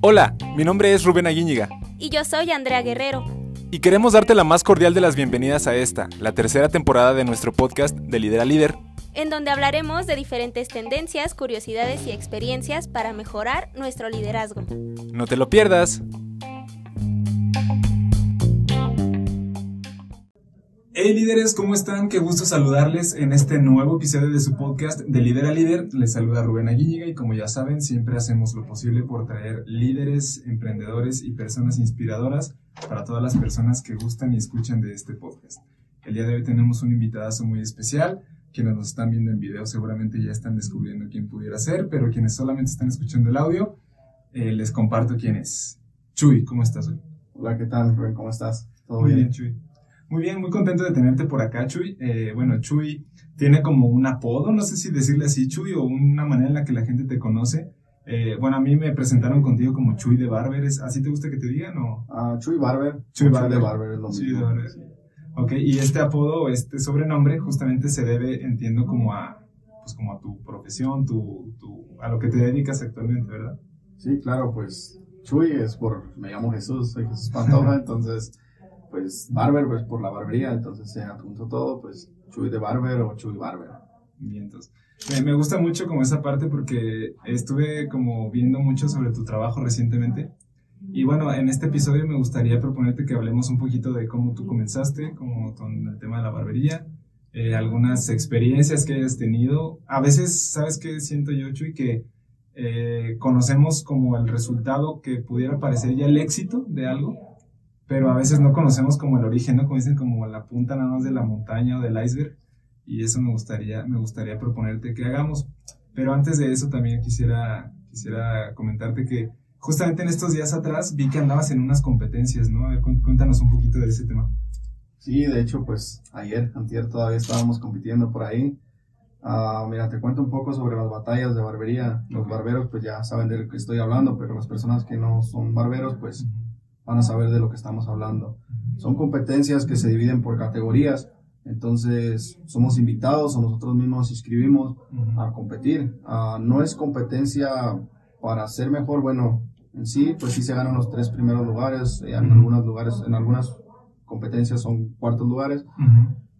Hola, mi nombre es Rubén Aguíñiga. Y yo soy Andrea Guerrero. Y queremos darte la más cordial de las bienvenidas a esta, la tercera temporada de nuestro podcast de Líder a Líder. En donde hablaremos de diferentes tendencias, curiosidades y experiencias para mejorar nuestro liderazgo. No te lo pierdas. Hey líderes, ¿cómo están? Qué gusto saludarles en este nuevo episodio de su podcast de Líder a Líder. Les saluda Rubén Aguíñiga y como ya saben, siempre hacemos lo posible por traer líderes, emprendedores y personas inspiradoras para todas las personas que gustan y escuchan de este podcast. El día de hoy tenemos un invitadazo muy especial. Quienes nos están viendo en video seguramente ya están descubriendo quién pudiera ser, pero quienes solamente están escuchando el audio, eh, les comparto quién es. Chuy, ¿cómo estás hoy? Hola, ¿qué tal, Rubén? ¿Cómo estás? ¿Todo muy bien? Chuy. Muy bien, muy contento de tenerte por acá, Chuy. Eh, bueno, Chuy tiene como un apodo, no sé si decirle así, Chuy, o una manera en la que la gente te conoce. Eh, bueno, a mí me presentaron contigo como Chuy de Barber. ¿Así te gusta que te digan o? Ah, Chuy Barber. Chuy Barber. de Barber es lo Chuy de Barber. Ok, y este apodo, este sobrenombre, justamente se debe, entiendo, como a, pues como a tu profesión, tu, tu, a lo que te dedicas actualmente, ¿verdad? Sí, claro, pues Chuy es por, me llamo Jesús, soy Jesús Pantoja, entonces pues Barber, pues por la barbería, entonces se adjuntó todo, pues Chuy de Barber o Chuy Barber. Bien, entonces. Me, gusta mucho como esa parte porque estuve como viendo mucho sobre tu trabajo recientemente. Y bueno, en este episodio me gustaría proponerte que hablemos un poquito de cómo tú comenzaste, como con el tema de la barbería, eh, algunas experiencias que hayas tenido. A veces, ¿sabes qué siento yo, Chuy? Que eh, conocemos como el resultado que pudiera parecer ya el éxito de algo, pero a veces no conocemos como el origen, ¿no? Como dicen, como la punta nada más de la montaña o del iceberg, y eso me gustaría, me gustaría proponerte que hagamos. Pero antes de eso también quisiera, quisiera comentarte que justamente en estos días atrás vi que andabas en unas competencias, ¿no? A ver, cuéntanos un poquito de ese tema. Sí, de hecho, pues ayer, antier, todavía estábamos compitiendo por ahí. Uh, mira, te cuento un poco sobre las batallas de barbería. Los barberos, pues ya saben de lo que estoy hablando, pero las personas que no son barberos, pues van a saber de lo que estamos hablando. Son competencias que se dividen por categorías, entonces somos invitados o nosotros mismos nos inscribimos a competir. Ah, no es competencia para ser mejor, bueno, en sí, pues sí se ganan los tres primeros lugares, en algunos lugares, en algunas competencias son cuartos lugares,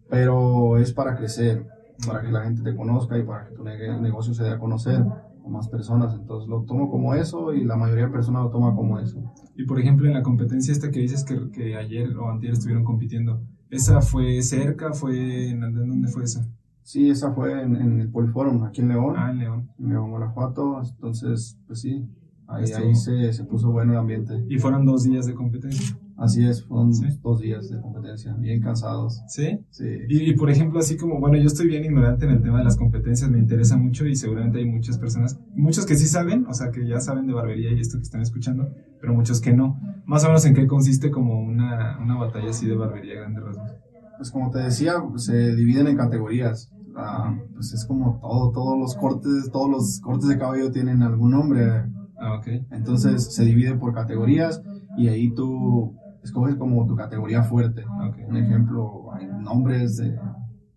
pero es para crecer, para que la gente te conozca y para que tu negocio se dé a conocer más personas, entonces lo tomo como eso y la mayoría de personas lo toma como eso. Y por ejemplo, en la competencia esta que dices que, que ayer o antier estuvieron compitiendo, ¿esa fue cerca? ¿Fue en, dónde fue esa? Sí, esa fue en, el Poliforum, aquí en León. Ah, en León. En León, Guanajuato, entonces, pues sí, ahí, ahí se, se puso bueno el ambiente. ¿Y fueron dos días de competencia? Así es, fueron dos días de competencia, bien cansados. ¿Sí? Sí. Y, por ejemplo, así como, bueno, yo estoy bien ignorante en el tema de las competencias, me interesa mucho y seguramente hay muchas personas, muchos que sí saben, o sea, que ya saben de barbería y esto que están escuchando, pero muchos que no. Más o menos en qué consiste como una, una batalla así de barbería grande rasgos. Pues como te decía, se dividen en categorías. Ah, pues es como todo, todos los cortes, todos los cortes de cabello tienen algún nombre. Ah, ok. Entonces se divide por categorías y ahí tú escoges como tu categoría fuerte. Un ejemplo, hay nombres de,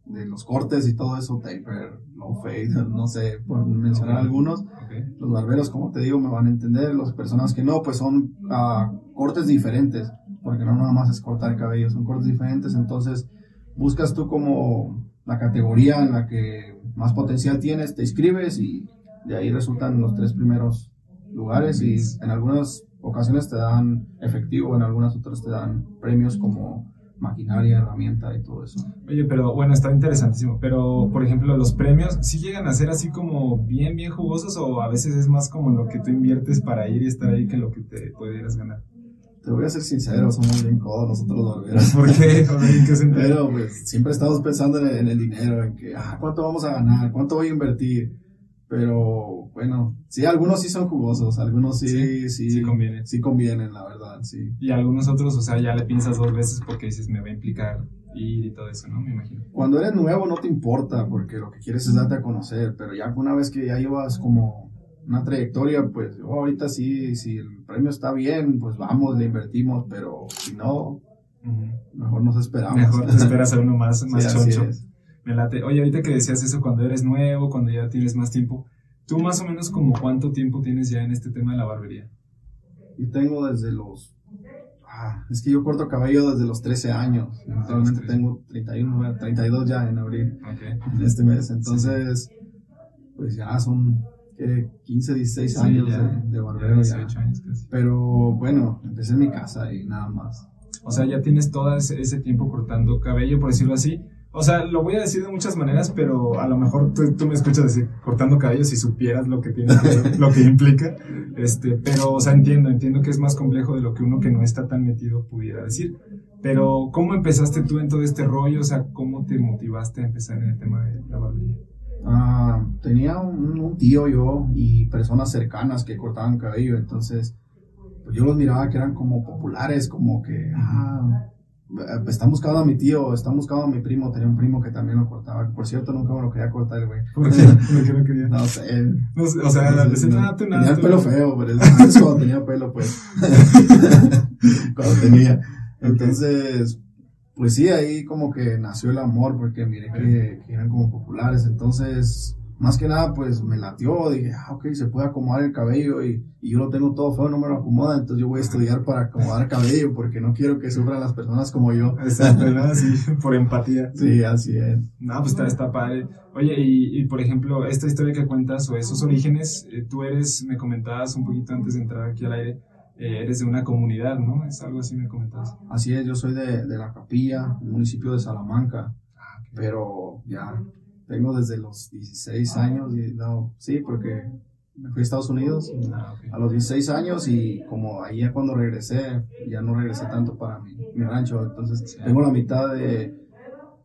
de, los cortes y todo eso, taper, low fade, no sé, por mencionar algunos. Los barberos, como te digo, me van a entender. Las personas que no, pues son uh, cortes diferentes, porque no nada más es cortar el cabello, son cortes diferentes. Entonces, buscas tú como la categoría en la que más potencial tienes, te inscribes y de ahí resultan los tres primeros lugares y en algunos ocasiones te dan efectivo, en algunas otras te dan premios como maquinaria, herramienta y todo eso. Oye, pero bueno, está interesantísimo. Pero, por ejemplo, los premios, ¿sí llegan a ser así como bien, bien jugosos o a veces es más como lo que tú inviertes para ir y estar ahí que lo que te pudieras ganar? Te voy a ser sincero, somos bien codos nosotros los barberos. ¿Por qué? ¿Qué Pero pues siempre estamos pensando en el, en el dinero, en que, ah, ¿cuánto vamos a ganar? ¿Cuánto voy a invertir? Pero bueno, sí, algunos sí son jugosos, algunos sí, sí, sí, convienen. Sí convienen, la verdad, sí. Y algunos otros, o sea, ya le piensas dos veces porque dices, me va a implicar ir y todo eso, ¿no? Me imagino. Cuando eres nuevo no te importa porque lo que quieres es darte a conocer, pero ya una vez que ya llevas como una trayectoria, pues oh, ahorita sí, si el premio está bien, pues vamos, le invertimos, pero si no, mejor nos esperamos. Mejor te esperas a uno más, más choncho me late. Oye, ahorita que decías eso cuando eres nuevo, cuando ya tienes más tiempo, ¿Tú más o menos como cuánto tiempo tienes ya en este tema de la barbería? Yo tengo desde los... Ah, es que yo corto cabello desde los 13 años. Actualmente tengo 31, 32 ya en abril, en este mes. Entonces, pues ya son 15, 16 años de, de, barbero. 18 años casi. Pero bueno, empecé en mi casa y nada más. O sea, ya tienes todo ese, tiempo cortando cabello, por decirlo así. O sea, lo voy a decir de muchas maneras, pero a lo mejor tú, me escuchas decir cortando cabello si supieras lo que tiene, lo que implica. Este, pero, o sea, entiendo, entiendo que es más complejo de lo que uno que no está tan metido pudiera decir. Pero, ¿cómo empezaste tú en todo este rollo? O sea, ¿cómo te motivaste a empezar en el tema de la barbería? Ah, tenía un, tío yo y personas cercanas que cortaban cabello, entonces pues yo los miraba que eran como populares, como que, ah, están buscando a mi tío, están buscando a mi primo, tenía un primo que también lo cortaba, por cierto nunca me lo quería cortar el güey. ¿Por qué? ¿Por qué no quería? No sé. o sea, la nada, Tenía el pelo feo, pero es cuando tenía pelo, pues. cuando tenía. Entonces, pues sí, ahí como que nació el amor, porque miré que, eran como populares, entonces, más que nada, pues me latió, dije, ah, ok, se puede acomodar el cabello y, yo lo tengo todo feo, no me lo acomoda, entonces yo voy a estudiar para acomodar cabello, porque no quiero que sufran las personas como yo. Exacto, ¿no? Sí, por empatía. Sí, así es. No, pues está, está padre. Oye, y, y, por ejemplo, esta historia que cuentas o esos orígenes, eh, tú eres, me comentabas un poquito antes de entrar aquí al aire, eh, eres de una comunidad, ¿no? Es algo así me comentas. Así es, yo soy de, de la Capilla, municipio de Salamanca, ah, pero ya tengo desde los 16 años, y, no, sí, porque me fui a Estados Unidos ah, a los 16 años y como ahí ya cuando regresé, ya no regresé tanto para mi, mi rancho, entonces tengo la mitad de,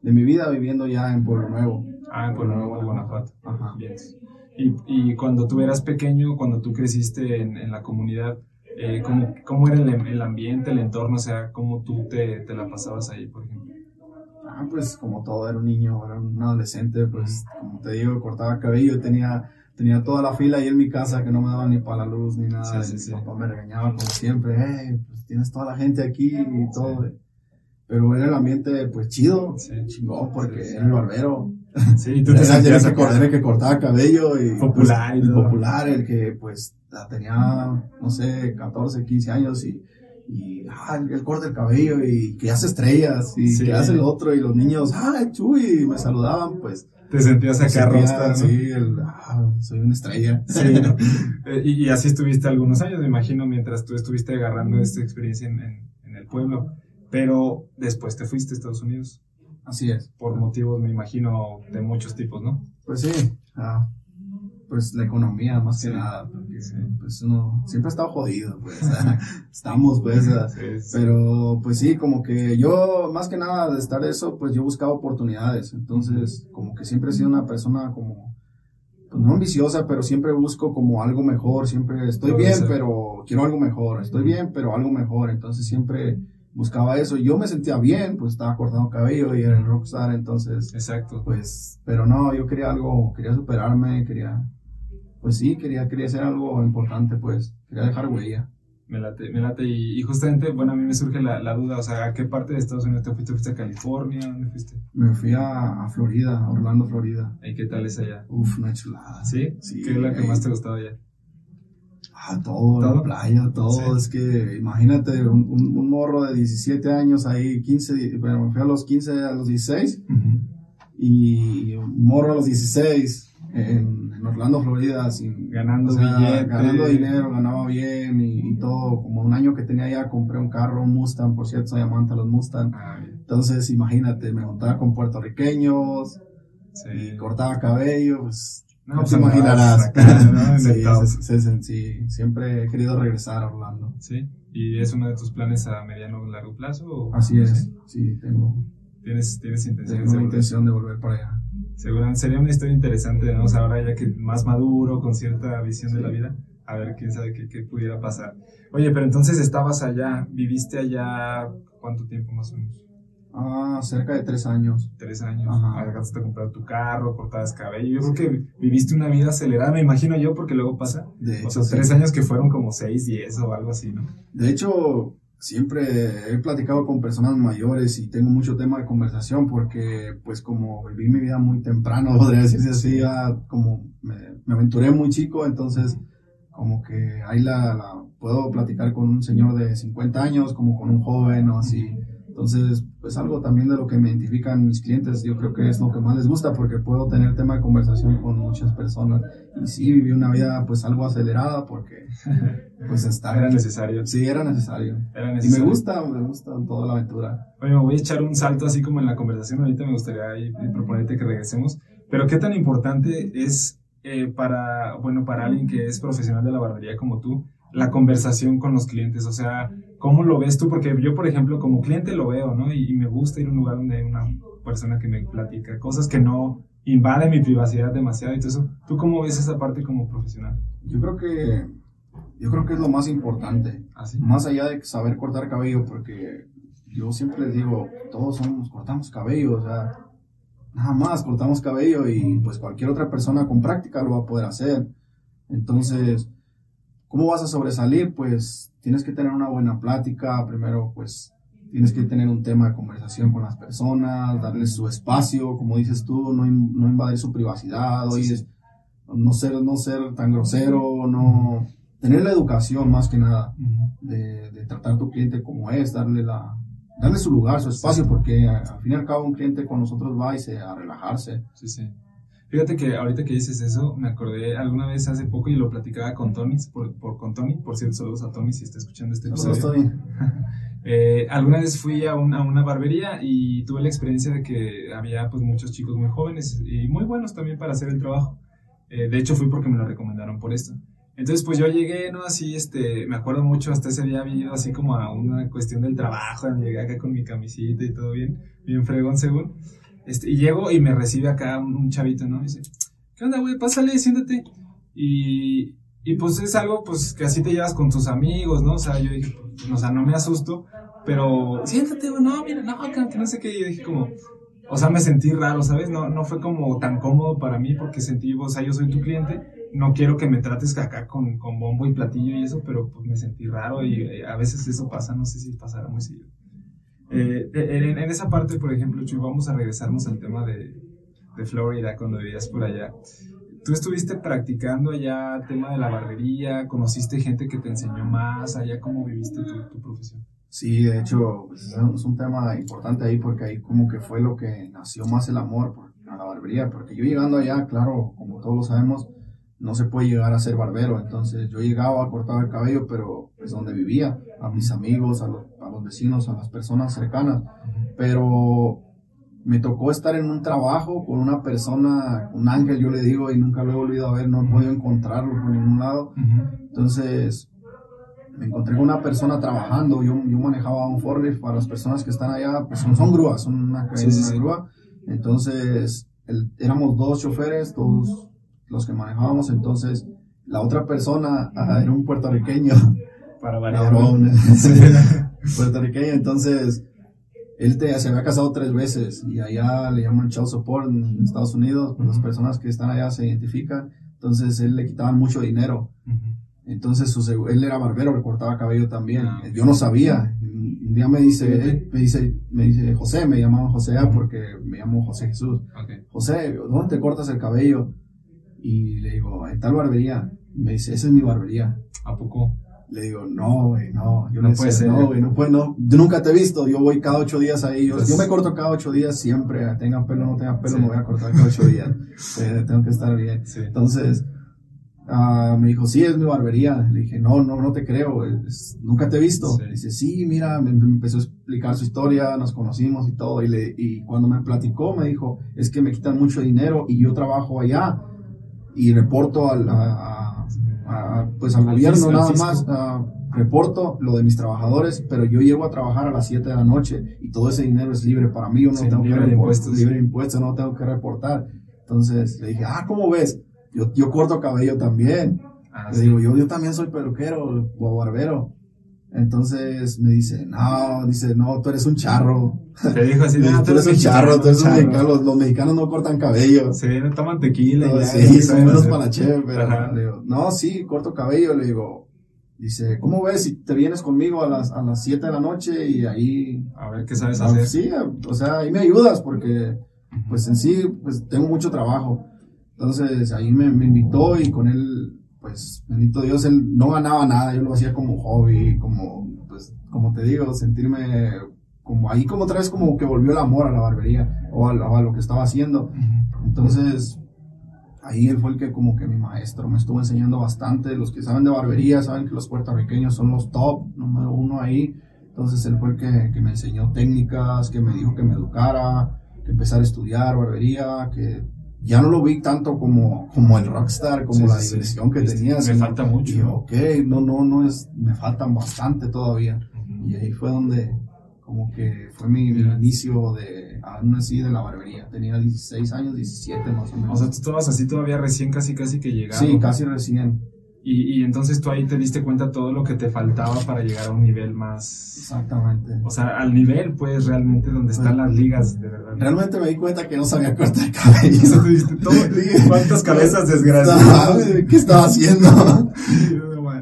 de, mi vida viviendo ya en Pueblo Nuevo. Ah, en Pueblo Nuevo, Guanajuato. Ajá. Bien. Y, y, cuando tú eras pequeño, cuando tú creciste en, en la comunidad, eh, cómo, cómo, era el, el, ambiente, el entorno, o sea, cómo tú te, te, la pasabas ahí, por ejemplo. Ah, pues como todo, era un niño, era un adolescente, pues como te digo, cortaba cabello, tenía, tenía toda la fila ahí en mi casa que no me daba ni para la luz ni nada. mi papá me regañaba como siempre, hey, pues tienes toda la gente aquí y todo. Pero era el ambiente pues chido, chingón, porque era el barbero. Sí, tú te sentías el que cortaba cabello y popular, pues, el popular, el que pues tenía, no sé, 14, 15 años y, y ah, el corte del cabello y que hace estrellas y que hace el otro y los niños, ah, chuy, me saludaban, pues. Te sentías acá rosta, Sí, el, ah, soy una estrella. Sí, eh, y, así estuviste algunos años, me imagino, mientras tú estuviste agarrando esta experiencia en, en el pueblo. Pero después te fuiste a Estados Unidos. Así es. Por motivos, me imagino, de muchos tipos, ¿no? Pues sí, ah, pues la economía más que nada, porque pues uno siempre ha estado jodido, pues, estamos pues, pero pues sí, como que yo más que nada de estar eso, pues yo buscaba oportunidades, entonces como que siempre he sido una persona como, pues no ambiciosa, pero siempre busco como algo mejor, siempre estoy bien, pero quiero algo mejor, estoy bien, pero algo mejor, entonces siempre buscaba eso. Yo me sentía bien, pues estaba cortando cabello y era el rockstar, entonces. Exacto. Pues, pero no, yo quería algo, quería superarme, quería, pues sí, quería, quería hacer algo importante, pues, quería dejar huella. Me late, me late. Y, justamente, bueno, a mí me surge la, la, duda, o sea, ¿a qué parte de Estados Unidos te fuiste? ¿Fuiste a California? ¿Dónde fuiste? Me fui a, a Florida, Orlando, Florida. ¿Y qué tal es allá? Uf, una chulada. ¿Sí? sí ¿Qué es lo que más te gustaba allá? Ah, todo, la playa, todo. Es que imagínate un, un, morro de 17 años ahí, 15, bueno, me fui a los 15, a los 16. Y un morro a los 16 en, Orlando, Florida, sin, ganando Ganando dinero, ganaba bien y, todo. Como un año que tenía ya, compré un carro, un Mustang, por cierto, soy amante a los Mustang. Ah, Entonces, imagínate, me montaba con puertorriqueños. Y cortaba cabello, pues no, te imaginarás. sí, siempre he querido regresar a Orlando. Sí, ¿y es uno de tus planes a mediano o largo plazo? Así es, sí, tengo. ¿Tienes, tienes intención, tengo de intención de volver para allá. Seguramente sería una historia interesante, ¿no? ahora ya que más maduro, con cierta visión de la vida, a ver quién sabe qué, qué pudiera pasar. Oye, pero entonces estabas allá, viviste allá, ¿cuánto tiempo más o menos? Ah, cerca de tres años. Tres años. Ajá. Alcanzaste a comprar tu carro, cortabas cabello. Yo creo que viviste una vida acelerada, me imagino yo, porque luego pasa. De o sea, tres años que fueron como seis, diez o algo así, ¿no? De hecho, siempre he platicado con personas mayores y tengo mucho tema de conversación porque pues como viví mi vida muy temprano, podría decirse así, como me, me, aventuré muy chico, entonces como que ahí la, la, puedo platicar con un señor de 50 años como con un joven o así. Entonces, pues algo también de lo que me identifican mis clientes, yo creo que es lo que más les gusta porque puedo tener tema de conversación con muchas personas. Y sí, viví una vida pues algo acelerada porque pues está... Era necesario. Sí, era necesario. Era necesario. Y me gusta, me gusta toda la aventura. Oye, me voy a echar un salto así como en la conversación, ahorita me gustaría y, proponerte que regresemos. Pero qué tan importante es eh, para, bueno, para alguien que es profesional de la barbería como tú, la conversación con los clientes, o sea, ¿cómo lo ves tú? Porque yo, por ejemplo, como cliente lo veo, ¿no? Y, me gusta ir a un lugar donde hay una persona que me platica cosas que no invaden mi privacidad demasiado y todo eso. ¿Tú cómo ves esa parte como profesional? Yo creo que, yo creo que es lo más importante, ¿Ah, más allá de saber cortar cabello, porque yo siempre les digo, todos somos, cortamos cabello, o sea, nada más cortamos cabello y pues cualquier otra persona con práctica lo va a poder hacer. Entonces, ¿Cómo vas a sobresalir? Pues tienes que tener una buena plática, primero pues tienes que tener un tema de conversación con las personas, darles su espacio, como dices tú, no, no invadir su privacidad, no ser, no ser tan grosero, no tener la educación más que nada de, de, tratar a tu cliente como es, darle la darle su lugar, su espacio, porque al fin y al cabo un cliente con nosotros va y se a relajarse. Sí, sí. Fíjate que ahorita que dices eso, me acordé alguna vez hace poco y lo platicaba con Tony, por, por con Tony, por cierto, saludos a Tony si está escuchando este episodio. Tony. eh, alguna vez fui a una, a una, barbería y tuve la experiencia de que había pues muchos chicos muy jóvenes y muy buenos también para hacer el trabajo. Eh, de hecho fui porque me lo recomendaron por esto. Entonces pues yo llegué, ¿no? Así, este, me acuerdo mucho, hasta ese día había ido así como a una cuestión del trabajo, llegué acá con mi camisita y todo bien, bien fregón según. Este, y llego y me recibe acá un, chavito, ¿no? Dice, ¿qué onda, güey? Pásale, siéntate. Y, y pues es algo, pues, que así te llevas con tus amigos, ¿no? O sea, yo dije, o sea, no me asusto, pero siéntate, güey, no, mira, no, que no sé qué. Y yo dije como, o sea, me sentí raro, ¿sabes? No, no fue como tan cómodo para mí porque sentí, o sea, yo soy tu cliente, no quiero que me trates acá con, con bombo y platillo y eso, pero pues me sentí raro y eh, a veces eso pasa, no sé si pasará muy seguido. Eh, en, esa parte, por ejemplo, Chuy, vamos a regresarnos al tema de, de Florida cuando vivías por allá. ¿Tú estuviste practicando allá tema de la barbería? ¿Conociste gente que te enseñó más allá? ¿Cómo viviste tu, profesión? Sí, de hecho, pues, es un tema importante ahí porque ahí como que fue lo que nació más el amor por, a la barbería. Porque yo llegando allá, claro, como todos lo sabemos, no se puede llegar a ser barbero. Entonces yo llegaba, cortaba el cabello, pero es donde vivía, a mis amigos, a los, a los vecinos, a las personas cercanas. Pero me tocó estar en un trabajo con una persona, un ángel yo le digo, y nunca lo he volvido a ver, no he podido encontrarlo por ningún lado. Entonces me encontré con una persona trabajando, yo, yo manejaba un forklift para las personas que están allá, pues son, son grúas, son una, grúa. Entonces éramos dos choferes, todos los que manejábamos, entonces la otra persona ah, era un puertorriqueño. Para variar. puertorriqueño, entonces él te, se había casado tres veses y allá le llaman child support en Estados Unidos, pues las personas que están allá se identifican, entonces él le quitaban mucho dinero. Entonces su, él era barbero, recortaba cabello también. Ah, Yo no sabía. Un día me dice, me dice, me dice, José, me llamaba José porque me llamo José Jesús. José, ¿dónde te cortas el cabello? Y le digo, ¿en tal barbería? Y me dice, esa es mi barbería. ¿A poco? Le digo, no, güey, no. Yo no puede ser. No, güey, no puede, no. Yo nunca te he visto. Yo voy cada ocho días ahí. Yo, pues yo me corto cada ocho días siempre. Tenga pelo o no tenga pelo, me voy a cortar cada ocho días. Eh, tengo que estar bien. Entonces, uh, me dijo, sí, es mi barbería. Le dije, no, no, no te creo. nunca te he visto. Dice, sí, mira, me, empezó a explicar su historia. Nos conocimos y todo. Y, le, y cuando me platicó, me dijo, es que me quitan mucho dinero y yo trabajo allá y reporto al, a, pues al, gobierno nada más, reporto lo de mis trabajadores, pero yo llego a trabajar a las 7 de la noche y todo ese dinero es libre para mí, yo no tengo que reportar, libre impuestos, no tengo que reportar. Entonces le dije, ah, ¿cómo ves? Yo, yo corto cabello también. Ah, le digo, yo, yo también soy peluquero o barbero. Entonces me dice, no, dice, no, tú eres un charro. Te dijo así, no, tú eres un charro, tú eres un mexicano, los, mexicanos no cortan cabello. Sí, no toman tequila. No, sí, son menos para la pero le digo, no, sí, corto cabello, le digo, dice, ¿cómo ves si te vienes conmigo a las, a las 7 de la noche y ahí... A ver qué sabes Ah, hacer. Sí, o sea, ahí me ayudas porque, pues en sí, pues tengo mucho trabajo. Entonces ahí me, me invitó y con él, pues bendito Dios, él no ganaba nada, yo lo hacía como hobby, como, pues, como te digo, sentirme como ahí como otra vez como que volvió el amor a la barbería o a, lo- a lo que estaba haciendo. Entonces, ahí él fue el que como que mi maestro me estuvo enseñando bastante. Los que saben de barbería saben que los puertorriqueños son los top, número uno ahí. Entonces él fue el que, que me enseñó técnicas, que me dijo que me educara, que empezara a estudiar barbería, que ya no lo vi tanto como, como el rockstar, como Sí, la sí, sí. diversión que tenía. Me falta mucho. y ok, no, no, no es, me faltan bastante todavía. Y ahí fue donde como que fue mi, mi inicio de, aún así, de la barbería. Tenía 16 años, 17 más o menos. O sea, tú estabas así todavía recién, casi, casi que llegaba. sí, casi recién. Y, y entonces tú ahí te diste cuenta todo lo que te faltaba para llegar a un nivel más. Exactamente. O sea, al nivel, pues, realmente donde están las ligas, de verdad. Realmente me di cuenta que no sabía cortar cabello. ¿Cuántas cabezas desgraciadas? ¿Qué estaba haciendo?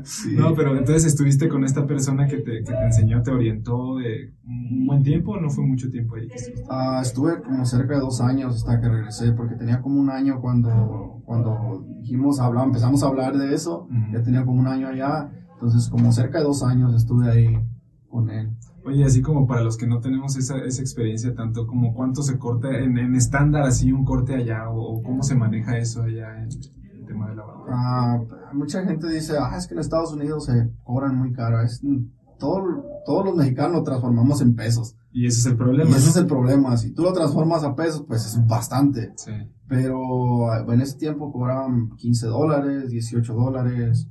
Sí. No, pero entonces estuviste con esta persona que te, que te enseñó, te orientó de un buen tiempo o no fue mucho tiempo ahí que estuviste? Ah, estuve como cerca de dos años hasta que regresé, porque tenía como un año cuando, cuando dijimos, hablar, empezamos a hablar de eso, Ujú. ya tenía como un año allá, entonces como cerca de dos años estuve ahí con él. Oye, así como para los que no tenemos esa, esa experiencia, tanto como cuánto se corta en, en estándar así un corte allá o, cómo se maneja eso allá en de la barba. Ah, mucha gente dice, ah, es que en Estados Unidos se cobran muy caro. Es, todo, todos los mexicanos lo transformamos en pesos. Y ese es el problema. Y ese ¿no? es el problema. Si tú lo transformas a pesos, pues es bastante. Sí. Pero ah, en ese tiempo cobraban 15 dólares, 18 dólares.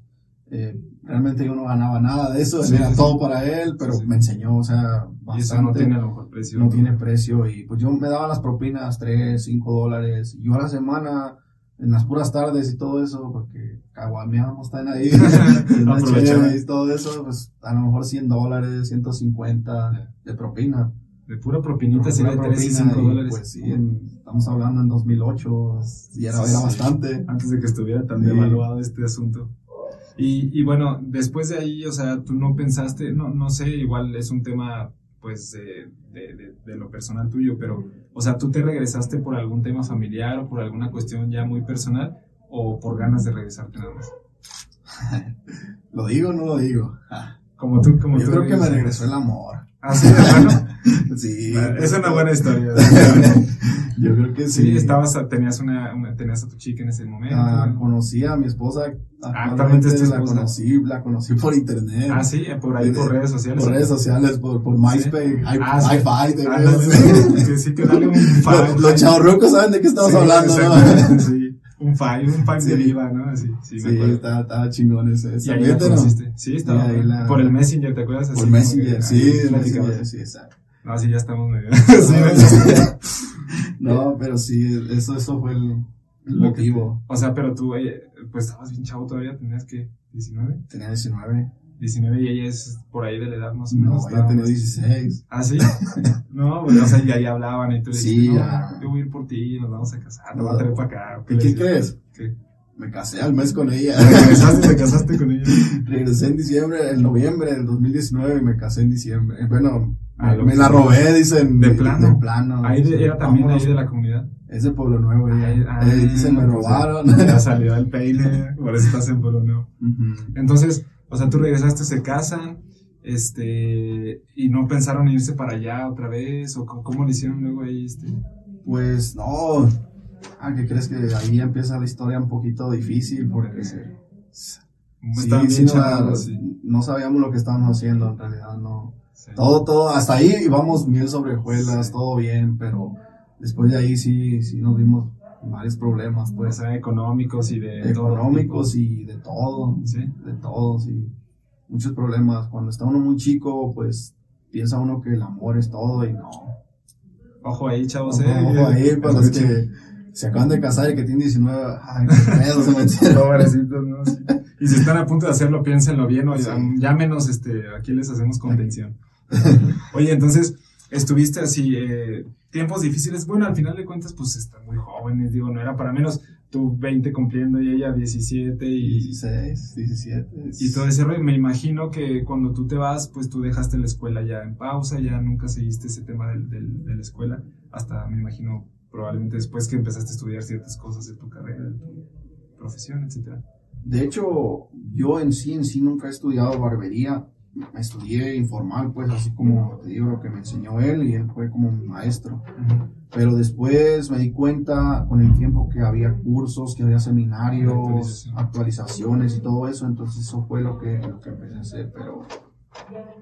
Eh, realmente yo no ganaba nada de eso. Sí, era sí. todo para él, pero me enseñó, o sea, Y eso no bastante. tiene a lo mejor precio. no tiene precio. Y pues yo me daba las propinas 3, 5 dólares. Y yo a la semana, en las puras tardes y todo eso, porque caguameábamos, están ahí. y todo eso, pues a lo mejor 100 dólares, 150 de propina. De pura propinita sería de Pura 3 y propina 5 y, dólares. Pues sí, en- estamos hablando en 2008, y era, Sí, era sí. bastante. Antes de que estuviera tan Sí. devaluado este asunto. Y, y bueno, después de ahí, o sea, tú no pensaste, no, no sé, igual es un tema, pues, de, de, de- de lo personal tuyo, pero, o sea, tú te regresaste por algún tema familiar o por alguna cuestión ya muy personal o por ganas de regresarte nada más. ¿Lo digo o no lo digo? Ah, Como tú, como Yo tú creo que me regresó el amor. Ah, sí, Sí. es una buena historia. Yo creo que sí. Sí, estabas, tenías una, una- tenías a tu chica en ese momento. Ah, conocí a mi esposa. Actualmente es tu la conocí, la conocí por internet. Ah, sí, por ahí, por redes sociales. Por redes sociales, por, por MySpace, Sí. hi- Ah, sí. Hi-Fi, Ah, ves. no, sí, sí, que dale un. Los, los chavorrucos saben de qué estamos Sí, hablando, ¿no? Sí, un five, un five de viva, ¿no? Así, sí, Sí, me estaba, estaba chingón ese. ese Y ahí la ¿no? Sí, estaba. la- Por el Messenger, ¿te acuerdas? Así Por Messenger, que sí, platicabas. Messenger, sí, exacto. No, sí, ya estamos medio. Sí, no, pero sí, eso, eso fue el, te- motivo. O sea, pero tú, eh, pues estabas bien chavo todavía, tenías que 19. Tenía 19. 19 y ella es por ahí de la edad más o No, menos. ya estaba tenía más- 16. Ah, sí. No, güey, o sea, ya ahí hablaban y tú le Sí, dijiste, no, ya. yo voy a ir por ti, nos vamos a casar, te No. voy a traer para acá. ¿Y le qué crees? ¿Qué? Me casé al mes con ella. ¿Te casaste, te casaste con ella? Regresé en diciembre, en noviembre del 2019 y me casé en diciembre. Bueno, Ah, me, lo la robé, dicen. ¿De plano? De plano. Ahí de- era también vámonos. ahí de la comunidad. Es de Pueblo Nuevo. Ahí- ah, Eh, dicen, me robaron. Ya salió el peine, por eso estás en Pueblo Nuevo. Entonces, o sea, tú regresaste, se casan, este, y no pensaron en irse para allá otra vez, o cómo, cómo le hicieron luego ahí, este. Pues no. Ah, ¿qué crees que ahí empieza la historia un poquito difícil? Porque sí, no, sí. no sabíamos lo que estábamos haciendo en realidad, no. Sí. Todo, todo, hasta ahí íbamos miel sobre hojuelas, todo bien, pero después de ahí sí, sí nos vimos varios problemas, O pues, sea, económicos y de todo económicos y de todo, Sí. de todo, sí. Muchos problemas. Cuando está uno muy chico, pues, piensa uno que el amor es todo y no. Ojo ahí, chavos, Ojo, eh. ojo ahí, para los Escuchen. que se acaban de casar y que tienen 19, ay, qué pedo se metieron. Pobrecitos, ¿no? Y si están a punto de hacerlo, piénsenlo bien, o Sí. ya menos, este, aquí les hacemos contención. Oye, entonces, estuviste así, eh, tiempos difíciles, bueno, al final de cuentas, pues están muy jóvenes, digo, no era para menos. tú 20 cumpliendo y ella 17 y... 16, 17. Y todo ese rollo. Me imagino que cuando tú te vas, pues tú dejaste la escuela ya en pausa, ya nunca seguiste ese tema del, del, de la escuela, hasta me imagino probablemente después que empezaste a estudiar ciertas cosas de tu carrera, de tu profesión, etcétera. De hecho, yo en sí, en sí nunca he estudiado barbería. Estudié informal, pues así como te digo lo que me enseñó él y él fue como un maestro. Pero después me di cuenta con el tiempo que había cursos, que había seminarios, actualizaciones y todo eso. Entonces eso fue lo que, lo que empecé a hacer. Pero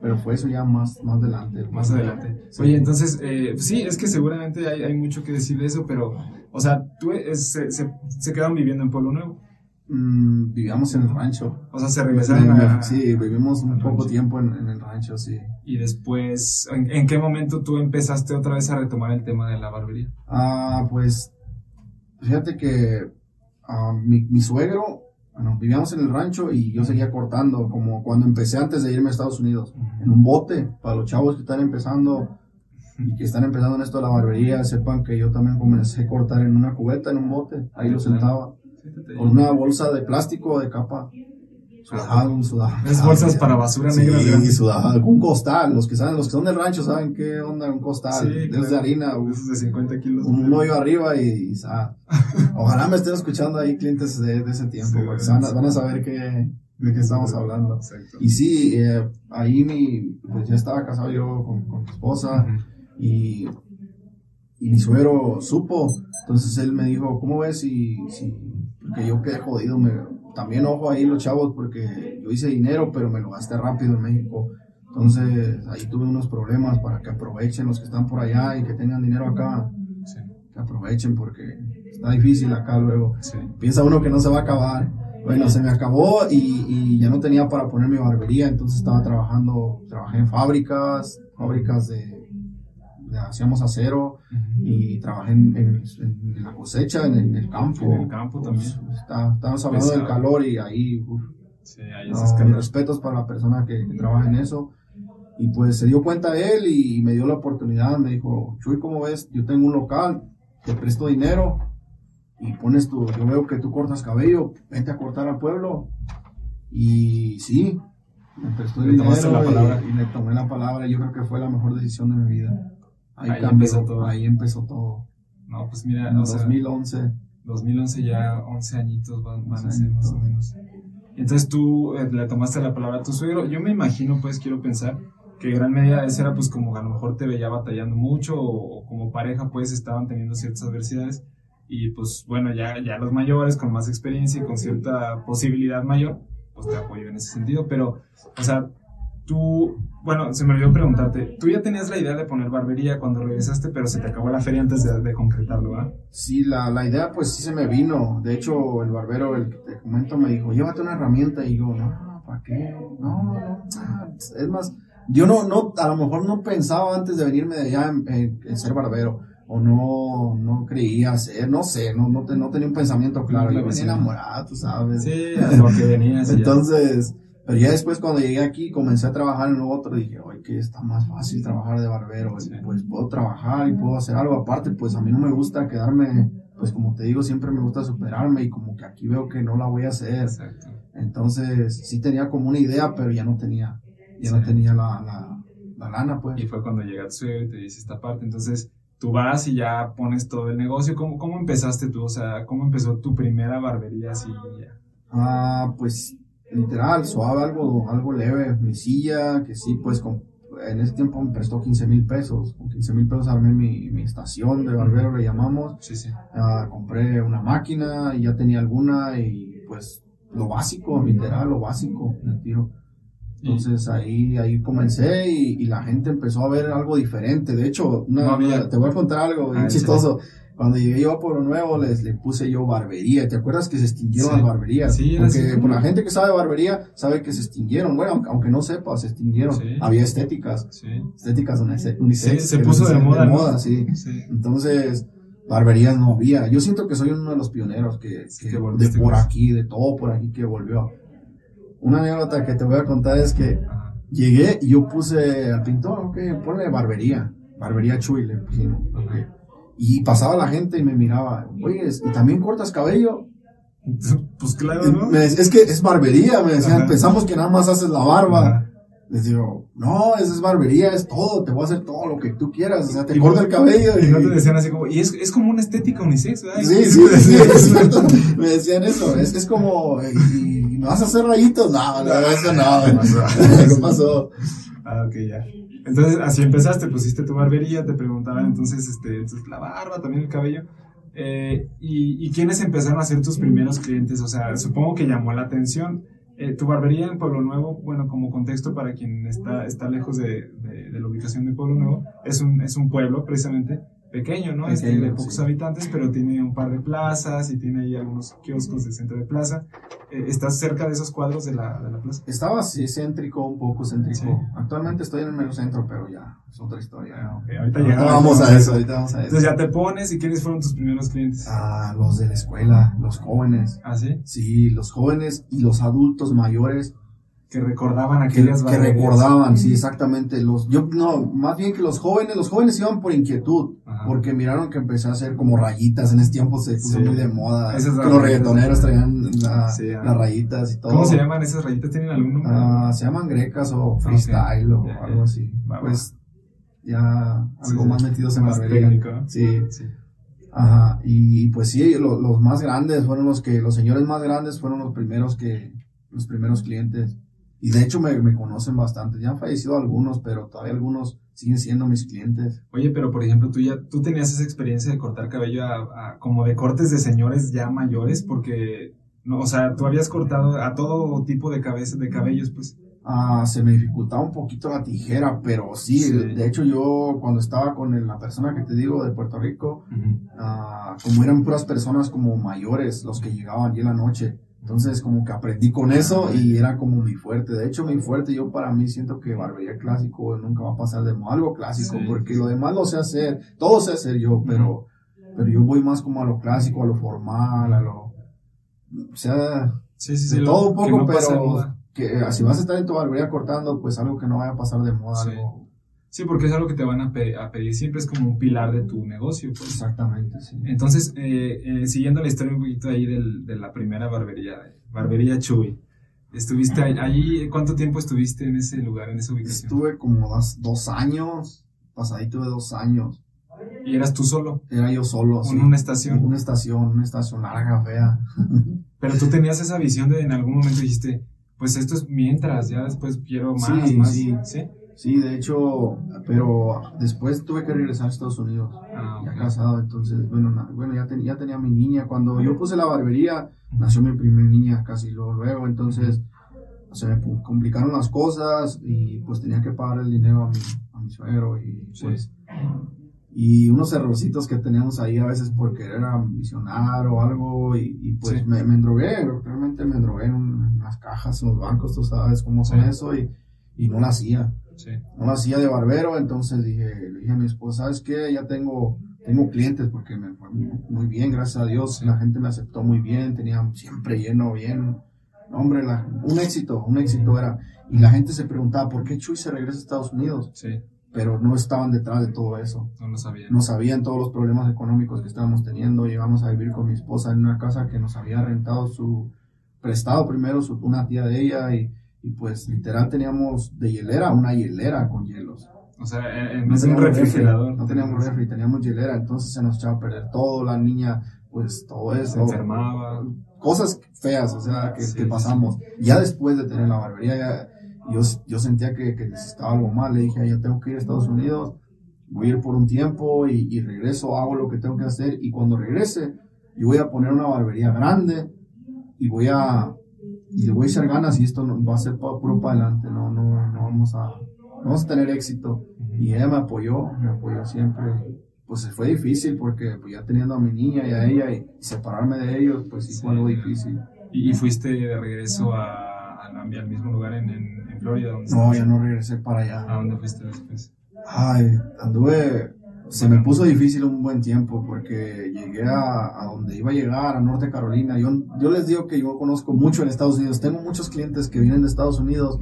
pero fue eso ya más, más adelante. Más adelante. Oye, entonces, eh, sí, es que seguramente hay, hay, mucho que decir de eso, pero, o sea, tú se, se, se, quedaron viviendo en Pueblo Nuevo. Mm, vivíamos en el rancho. O sea, se regresaron a... Sí, vivimos un poco tiempo en, en, el rancho, sí. Y después, ¿en, ¿en, qué momento tú empezaste otra vez a retomar el tema de la barbería? Ah, pues, fíjate que uh, mi, mi suegro bueno, vivíamos en el rancho y yo seguía cortando, como cuando empecé antes de irme a Estados Unidos, en un bote, para los chavos que están empezando y que están empezando en esto de la barbería, sepan que yo también comencé a cortar en una cubeta, en un bote, ahí lo sentaba, con una bolsa de plástico de capa Sudado, sudado. Es bolsas para basura sí, negra. Sí, sudado. Un costal. Los que saben, los que son del rancho saben qué onda un costal. Sí, claro. de harina. Esos de 50 kilos. Un hoyo arriba y, y Ojalá me estén escuchando ahí clientes de, de ese tiempo, sí, porque van a, van a, saber qué, de qué estamos hablando. Exacto. Y sí, eh, ahí mi, pues ya estaba casado yo con, con mi esposa uh -huh. y, y mi suegro supo. Entonces él me dijo, ¿cómo ves si, si, porque yo quedé jodido, me, también ojo ahí los chavos porque yo hice dinero pero me lo gasté rápido en México. Entonces ahí tuve unos problemas para que aprovechen los que están por allá y que tengan dinero acá. Sí. Que aprovechen porque está difícil acá luego. Sí. Piensa uno que no se va a acabar. Bueno, se me acabó y, y, ya no tenía para poner mi barbería, entonces estaba trabajando, trabajé en fábricas, fábricas de, de hacíamos acero uh -huh. y trabajé en, en, en, la cosecha, en, en, el campo. En el campo también. Pues, está, estamos hablando Pesado. del calor y ahí, uf, sí, ahí no, respetos para la persona que, que, trabaja en eso. Y pues se dio cuenta él y, y me dio la oportunidad, me dijo, Chuy, ¿cómo ves? Yo tengo un local, te presto dinero y pones tu, yo veo que tú cortas cabello, vente a cortar al pueblo. Y sí, me prestó el dinero la palabra. Y, y, le tomé la palabra. Yo creo que fue la mejor decisión de mi vida. Ahí, ahí empezó todo. Ahí empezó todo. No, pues mira, en o 2011. Sea, 2011 ya 11 añitos van, van a ser más o menos. Entonces tú eh, le tomaste la palabra a tu suegro. Yo me imagino, pues quiero pensar, que gran medida esa era pues como a lo mejor te veía batallando mucho o, o como pareja pues estaban teniendo ciertas adversidades y pues bueno, ya, ya los mayores con más experiencia y con cierta posibilidad mayor, pues te apoyo en ese sentido, pero, o sea, tú, bueno, se me olvidó preguntarte, tú ya tenías la idea de poner barbería cuando regresaste, pero se te acabó la feria antes de, de concretarlo, ¿ah? Sí, la, la, idea pues sí se me vino, de hecho el barbero, el que te comento, me dijo, llévate una herramienta y yo, no, ¿para qué? No, no, es más, yo no, no, a lo mejor no pensaba antes de venirme de allá en, en, en ser barbero o no, no creía ser, no sé, no, no, te, no tenía un pensamiento claro. No, yo venía enamorado, tú sabes. Sí, a lo que venías. Entonces, pero ya después cuando llegué aquí comencé a trabajar en lo otro, dije, oye, que está más fácil trabajar de barbero, sí. pues puedo trabajar y puedo hacer algo. Aparte, pues a mí no me gusta quedarme, pues como te digo, siempre me gusta superarme y como que aquí veo que no la voy a hacer. Exacto. Entonces, sí tenía como una idea, pero ya no tenía, ya sí. no tenía la, la, la, lana, pues. Y fue cuando llegaste y te dice esta parte, entonces tú vas y ya pones todo el negocio. ¿Cómo, cómo empezaste tú? O sea, ¿cómo empezó tu primera barbería así ya? Ah, pues literal, suave, algo, algo leve. Mi silla, que sí, pues con, en ese tiempo me prestó 15 mil pesos. Con 15 mil pesos armé mi, mi, estación de barbero, le llamamos. Sí, sí. Ah, compré una máquina y ya tenía alguna y pues lo básico, literal, lo básico, me tiro. Entonces ahí, ahí comencé y, y, la gente empezó a ver algo diferente. De hecho, una, no, te voy a contar algo bien ah, chistoso. Cuando llegué yo a Pueblo Nuevo, les le puse yo barbería. ¿Te acuerdas que se extinguieron sí. las barberías? Sí, Porque por la gente que sabe barbería, sabe que se extinguieron. Bueno, aunque, no sepa, se extinguieron. Sí. Había estéticas. Estéticas unisex. se puso de moda. De moda, sí. Entonces, barberías no había. Yo siento que soy uno de los pioneros que, que, que de por aquí, de todo por aquí que volvió una anécdota que te voy a contar es que llegué y yo puse al pintor, ok, ponle barbería, barbería Chuy, le pusimos, ok. Y pasaba la gente y me miraba, oye, ¿y también cortas cabello? Pues claro, ¿no? Me dec- es que es barbería, me decían, Ajá. pensamos que nada más haces la barba. Ajá. Les digo, no, eso es barbería, es todo, te voy a hacer todo lo que tú quieras, o sea, te Y corto no- el cabello. Y no te decían así como, y es, es como una estética unisex, ¿verdad? Sí, sí, sí, es cierto. Me decían eso, es, es como, ¿y, y me vas a hacer rayitos? No, no, eso no, no pasó. Ah, ok, ya. Entonces, así empezaste, pusiste tu barbería, te preguntaban entonces, este, entonces, la barba, también el cabello. Eh, y, ¿Y quiénes empezaron a ser tus primeros clientes? O sea, supongo que llamó la atención. Eh, tu barbería en Pueblo Nuevo, bueno, como contexto para quien está, está lejos de, de- de la ubicación de Pueblo Nuevo, es un, es un pueblo precisamente pequeño, ¿no? Este, Pequeño, de pocos sí. habitantes, pero tiene un par de plazas y tiene ahí algunos kioscos de centro de plaza. Eh, ¿Estás cerca de esos cuadros de la, de la plaza? Estaba así céntrico, un poco céntrico. Sí. Actualmente estoy en el mero centro, pero ya, es otra historia. Ah, ok, Ahorita Ahorita llegamos, vamos a eso, ahorita vamos a eso. Entonces ya te pones y quiénes fueron tus primeros clientes. Ah, los de la escuela, los jóvenes. ¿Ah, sí? Sí, los jóvenes y los adultos mayores Que recordaban que, aquellas que barberías. recordaban, sí, exactamente. Los, yo, no, más bien que los jóvenes, los jóvenes iban por inquietud, Ajá. porque miraron que empecé a hacer como rayitas. En ese tiempo se puso Sí. muy de moda. Esas que los reggaetoneros traían la- Sí, las rayitas y todo. ¿Cómo se llaman esas rayitas? ¿Tienen algún nombre? Ah, se llaman grecas o freestyle o algo así. Va, va. Pues ya algo sí. más metidos en Más. Sí. Sí. Ajá, y pues sí, lo- los más grandes fueron los que, los señores más grandes fueron los primeros que, los primeros clientes. Y de hecho me, me conocen bastante, ya han fallecido algunos, pero todavía algunos siguen siendo mis clientes. Oye, pero por ejemplo, tú ya, tú tenías esa experiencia de cortar cabello a, a- como de cortes de señores ya mayores, porque, no, o sea, tú habías cortado a todo tipo de cabezas, de cabellos, pues. Ah, se me dificultaba un poquito la tijera, pero sí, Sí. de hecho yo cuando estaba con el- la persona que te digo de Puerto Rico, ah, como eran puras personas como mayores los que llegaban allí en la noche, entonces como que aprendí con eso y era como mi fuerte. De hecho mi fuerte yo para mí siento que barbería clásico nunca va a pasar de moda, algo clásico, Sí. porque lo demás lo sé hacer, todo sé hacer yo, pero, pero yo voy más como a lo clásico, a lo formal, a lo, o sea, Sí, sí, sí. de lo- todo un que poco, no pero que eh, si vas a estar en tu barbería cortando, pues algo que no vaya a pasar de moda, Sí. algo Sí, porque es algo que te van a, pe- a pedir, siempre es como un pilar de tu negocio, pues. exactamente, sí. Entonces, eh, eh, siguiendo la historia un poquito ahí del- de la primera barbería, Barbería Chuy, estuviste ahí, ahí, ¿cuánto tiempo estuviste en ese lugar, en esa ubicación? Estuve como dos, dos años, pasadito de dos años. Y eras tú solo, Era yo solo, en sí. una estación. Una estación, una estación larga, fea. Pero tú tenías esa visión de en algún momento dijiste, pues esto es mientras, ya después quiero más, Sí, más. sí. ¿Sí? Sí, de hecho, pero después tuve que regresar a Estados Unidos, Ah, ya casado, entonces, bueno, na- bueno ya, ten- ya tenía mi niña. Cuando yo puse la barbería, nació mi primer niña casi luego, luego, entonces se me complicaron las cosas y pues tenía que pagar el dinero a mi, a mi suegro y Sí. pues y unos errorcitos que teníamos ahí a veces por querer ambicionar o algo y, y, pues Sí. me, me endrogué, realmente me endrogué en, las cajas, en los bancos, tú sabes cómo son Sí. eso y, y no lo hacía, Sí. lo hacía de barbero, entonces dije, le dije a mi esposa, ¿sabes qué? Ya tengo, tengo clientes porque me fue muy, bien, gracias a Dios, la gente me aceptó muy bien, tenía siempre lleno, bien, hombre, la- un éxito, un éxito era, y la gente se preguntaba, ¿por qué Chuy se regresa a Estados Unidos? Sí, Pero no estaban detrás de todo eso no lo sabía. no sabían todos los problemas económicos que estábamos teniendo. Llegamos a vivir con mi esposa en una casa que nos había rentado su prestado primero su, una tía de ella y, y pues literal teníamos de hielera una hielera con hielos. O sea, en No vez de un teníamos refrigerador. refri, no teníamos refri, teníamos hielera, entonces se nos echaba a perder todo, la niña, pues todo Se eso. enfermaba. Cosas feas, o sea, que, Sí, que sí, pasamos. Ya después de tener la barbería, ya, yo, yo sentía que, que necesitaba algo más. Le dije, ya tengo que ir a Estados Unidos, voy a ir por un tiempo y, y regreso, hago lo que tengo que hacer. Y cuando regrese, yo voy a poner una barbería grande y voy a, y le voy a echar ganas y esto no- va a ser pa- puro para adelante, no, no, no vamos a, no vamos a tener éxito. Y ella me apoyó, me apoyó siempre. Pues fue difícil porque pues, ya teniendo a mi niña y a ella y, separarme de ellos, pues sí, Sí. fue algo difícil. Y, y fuiste de regreso a, a- al mismo lugar en, en, en Florida. Donde No, ya no regresé para ¿A allá. dónde fuiste después? Ay, anduve, se me puso difícil un buen tiempo porque llegué a, a donde iba a llegar, a Norte Carolina. Yo, yo les digo que yo conozco mucho en Estados Unidos. Tengo muchos clientes que vienen de Estados Unidos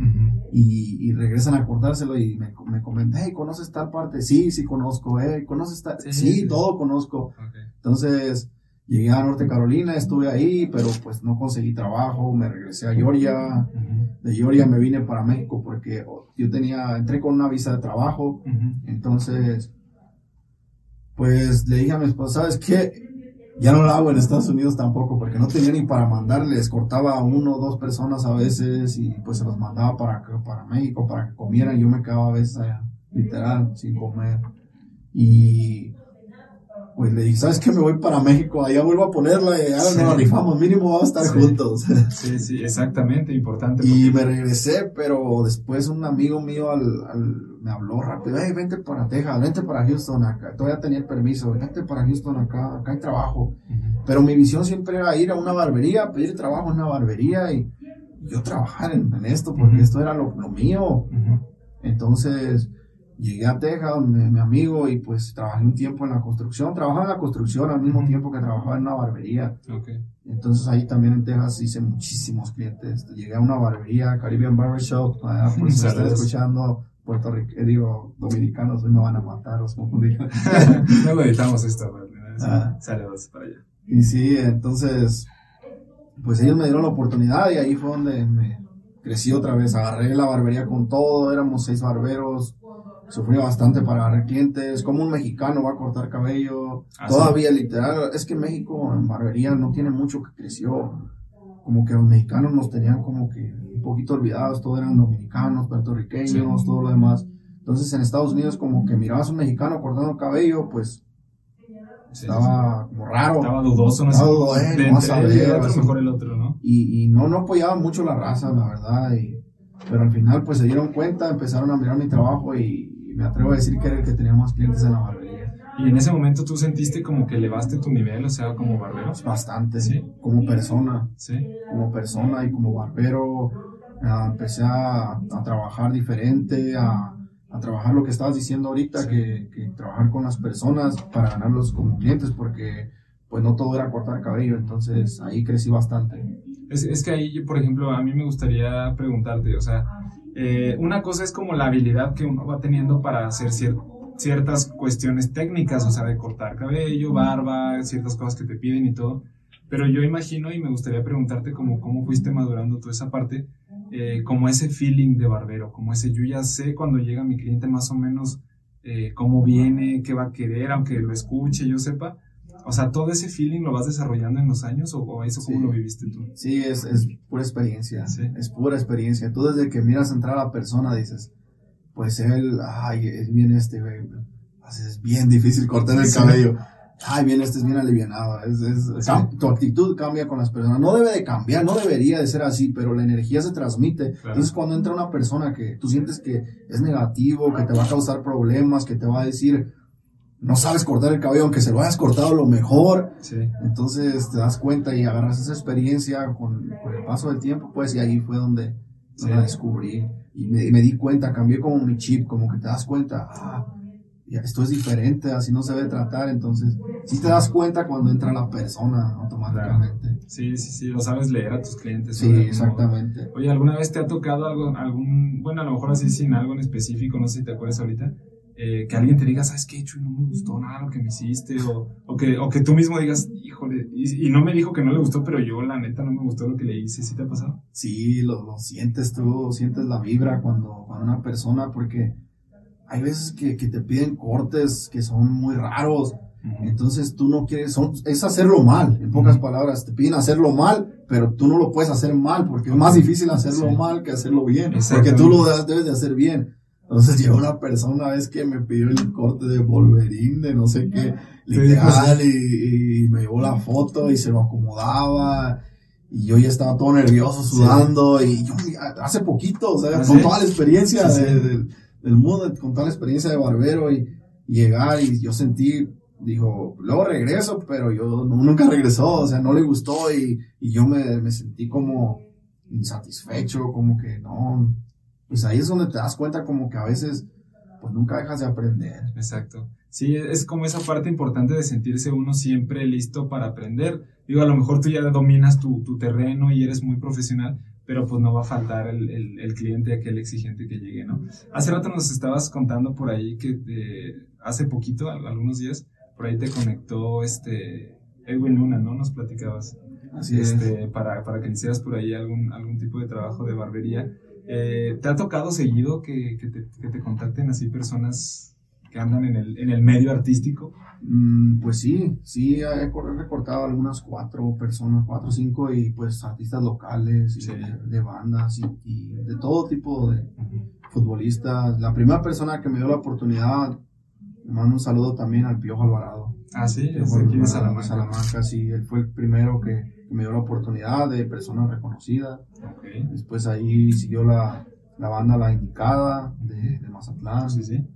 y, regresan a cortárselo y me, me comentan, hey, ¿conoces tal parte? Sí, sí conozco, eh, ¿conoces tal? Sí, todo conozco. Entonces, llegué a Norte Carolina, estuve ahí, pero pues no conseguí trabajo, me regresé a Georgia, de Georgia me vine para México porque yo tenía, entré con una visa de trabajo, entonces, pues le dije a mi esposa, ¿sabes qué? Ya no lo hago en Estados Unidos tampoco, porque no tenía ni para mandarles, cortaba a uno o dos personas a veces y pues se los mandaba para, para México, para que comieran, yo me quedaba a veces allá, literal, sin comer. Y pues le dije, ¿sabes qué? Me voy para México, allá vuelvo a ponerla y ahora nos rifamos, mínimo vamos a estar juntos. Sí, sí, exactamente, importante. Y me regresé, pero después un amigo mío al, me habló rápido, hey, vente para Texas, vente para Houston, acá, todavía tenía el permiso, vente para Houston, acá, acá hay trabajo. Pero mi visión siempre era ir a una barbería, pedir trabajo en una barbería y yo trabajar en, esto, porque esto era lo, lo mío. Entonces, llegué a Texas, mi, amigo, y pues trabajé un tiempo en la construcción. Trabajaba en la construcción al mismo tiempo que trabajaba en una barbería. Entonces ahí también en Texas hice muchísimos clientes. Llegué a una barbería, Caribbean Barbershop, ah, por si están escuchando, Puerto Rico, eh, digo, dominicanos, hoy me van a matar, os Luego editamos esto, ah. saludos para allá. Y sí, entonces, pues ellos me dieron la oportunidad y ahí fue donde me crecí otra vez. Agarré la barbería con todo, éramos seis barberos, sufrió bastante para agarrar clientes, como un mexicano va a cortar cabello, ah, todavía literal, es que México en barbería no tiene mucho que creció, como que los mexicanos nos tenían como que un poquito olvidados, todos eran dominicanos, puertorriqueños, todo lo demás. Entonces en Estados Unidos como que mirabas a un mexicano cortando cabello, pues estaba como raro. Estaba dudoso, no estaba eh, no a ver, mejor el otro, ¿no? Y, y no, no apoyaba mucho la raza, la verdad, y, pero al final pues se dieron cuenta, empezaron a mirar mi trabajo y, me atrevo a decir que era el que tenía más clientes en la barbería. ¿Y en ese momento tú sentiste como que elevaste tu nivel, o sea, como barbero? Bastante, sí. Como persona. Sí. Como persona y como barbero ah, empecé a, a, trabajar diferente, a, a, trabajar lo que estabas diciendo ahorita, que, que, trabajar con las personas para ganarlos como clientes, porque pues no todo era cortar cabello, entonces ahí crecí bastante. Es, es que ahí, por ejemplo, a mí me gustaría preguntarte, o sea, eh, una cosa es como la habilidad que uno va teniendo para hacer ciertas cuestiones técnicas, o sea, de cortar cabello, barba, ciertas cosas que te piden y todo. Pero yo imagino y me gustaría preguntarte como cómo fuiste madurando toda esa parte, eh, como ese feeling de barbero, como ese yo ya sé cuando llega mi cliente más o menos eh, cómo viene, qué va a querer, aunque lo escuche, yo sepa, o sea, todo ese feeling lo vas desarrollando en los años o, eso cómo lo viviste tú? Sí, es, es pura experiencia. Es pura experiencia. Tú desde que miras entrar a la persona dices, pues él, ay, es bien este, güey. Es bien difícil cortar el cabello. Ay, bien, este es bien alivianado. Es, es, tu actitud cambia con las personas. No debe de cambiar, no debería de ser así, pero la energía se transmite. Entonces, cuando entra una persona que tú sientes que es negativo, que te va a causar problemas, que te va a decir, no sabes cortar el cabello, aunque se lo hayas cortado lo mejor. Entonces te das cuenta y agarras esa experiencia con, el paso del tiempo, pues, y ahí fue donde, la descubrí. Y me, di cuenta, cambié como mi chip, como que te das cuenta, ah, esto es diferente, así no se debe tratar. Entonces, sí te das cuenta cuando entra la persona automáticamente. Sí, sí, sí, lo sabes leer a tus clientes. Sí, exactamente. Oye, ¿alguna vez te ha tocado algo, algún, bueno, a lo mejor así sin algo en específico, no sé si te acuerdas ahorita? Eh, que alguien te diga, ¿sabes qué he hecho? Y no me gustó nada lo que me hiciste, o, o, que, o que tú mismo digas, híjole, y, no me dijo que no le gustó, pero yo la neta no me gustó lo que le hice, ¿sí te ha pasado? Sí, lo, lo sientes tú, sientes la vibra cuando, cuando una persona, porque hay veces que, que te piden cortes que son muy raros, entonces tú no quieres, son, es hacerlo mal, en pocas palabras, te piden hacerlo mal, pero tú no lo puedes hacer mal, porque es más difícil hacerlo mal que hacerlo bien, porque tú lo debes de hacer bien. Entonces llegó una persona una vez que me pidió el corte de Wolverine, de no sé qué, literal, pues, y, me llevó la foto y se lo acomodaba. Y yo ya estaba todo nervioso, sudando, y yo hace poquito, o sea, ¿Ah, con toda la experiencia del mundo, con toda la experiencia de barbero y, llegar y yo sentí, dijo, luego regreso, pero yo nunca regresó, o sea, no le gustó y, y yo me, me sentí como insatisfecho, como que no, pues ahí es donde te das cuenta como que a veces pues nunca dejas de aprender. Exacto. Sí, es como esa parte importante de sentirse uno siempre listo para aprender. Digo, a lo mejor tú ya dominas tu, tu terreno y eres muy profesional, pero pues no va a faltar el, el, el, cliente, aquel exigente que llegue, ¿no? Hace rato nos estabas contando por ahí que eh, hace poquito, algunos días, por ahí te conectó este Edwin Luna, ¿no? Nos platicabas. Así este, Para, para que hicieras por ahí algún, algún tipo de trabajo de barbería. Eh, ¿Te ha tocado seguido que, que, te, que te contacten así personas que andan en el, en el medio artístico? Mm, pues sí, sí, he recortado algunas cuatro personas, cuatro o cinco, y pues artistas locales, de, bandas y, de todo tipo de futbolistas. La primera persona que me dio la oportunidad, le mando un saludo también al Piojo Alvarado. Ah, sí, es aquí de Salamanca. Salamanca. Sí, él fue el primero que, me dio la oportunidad de persona reconocida. Después ahí siguió la, la banda La Indicada de, de Mazatlán. Sí, sí.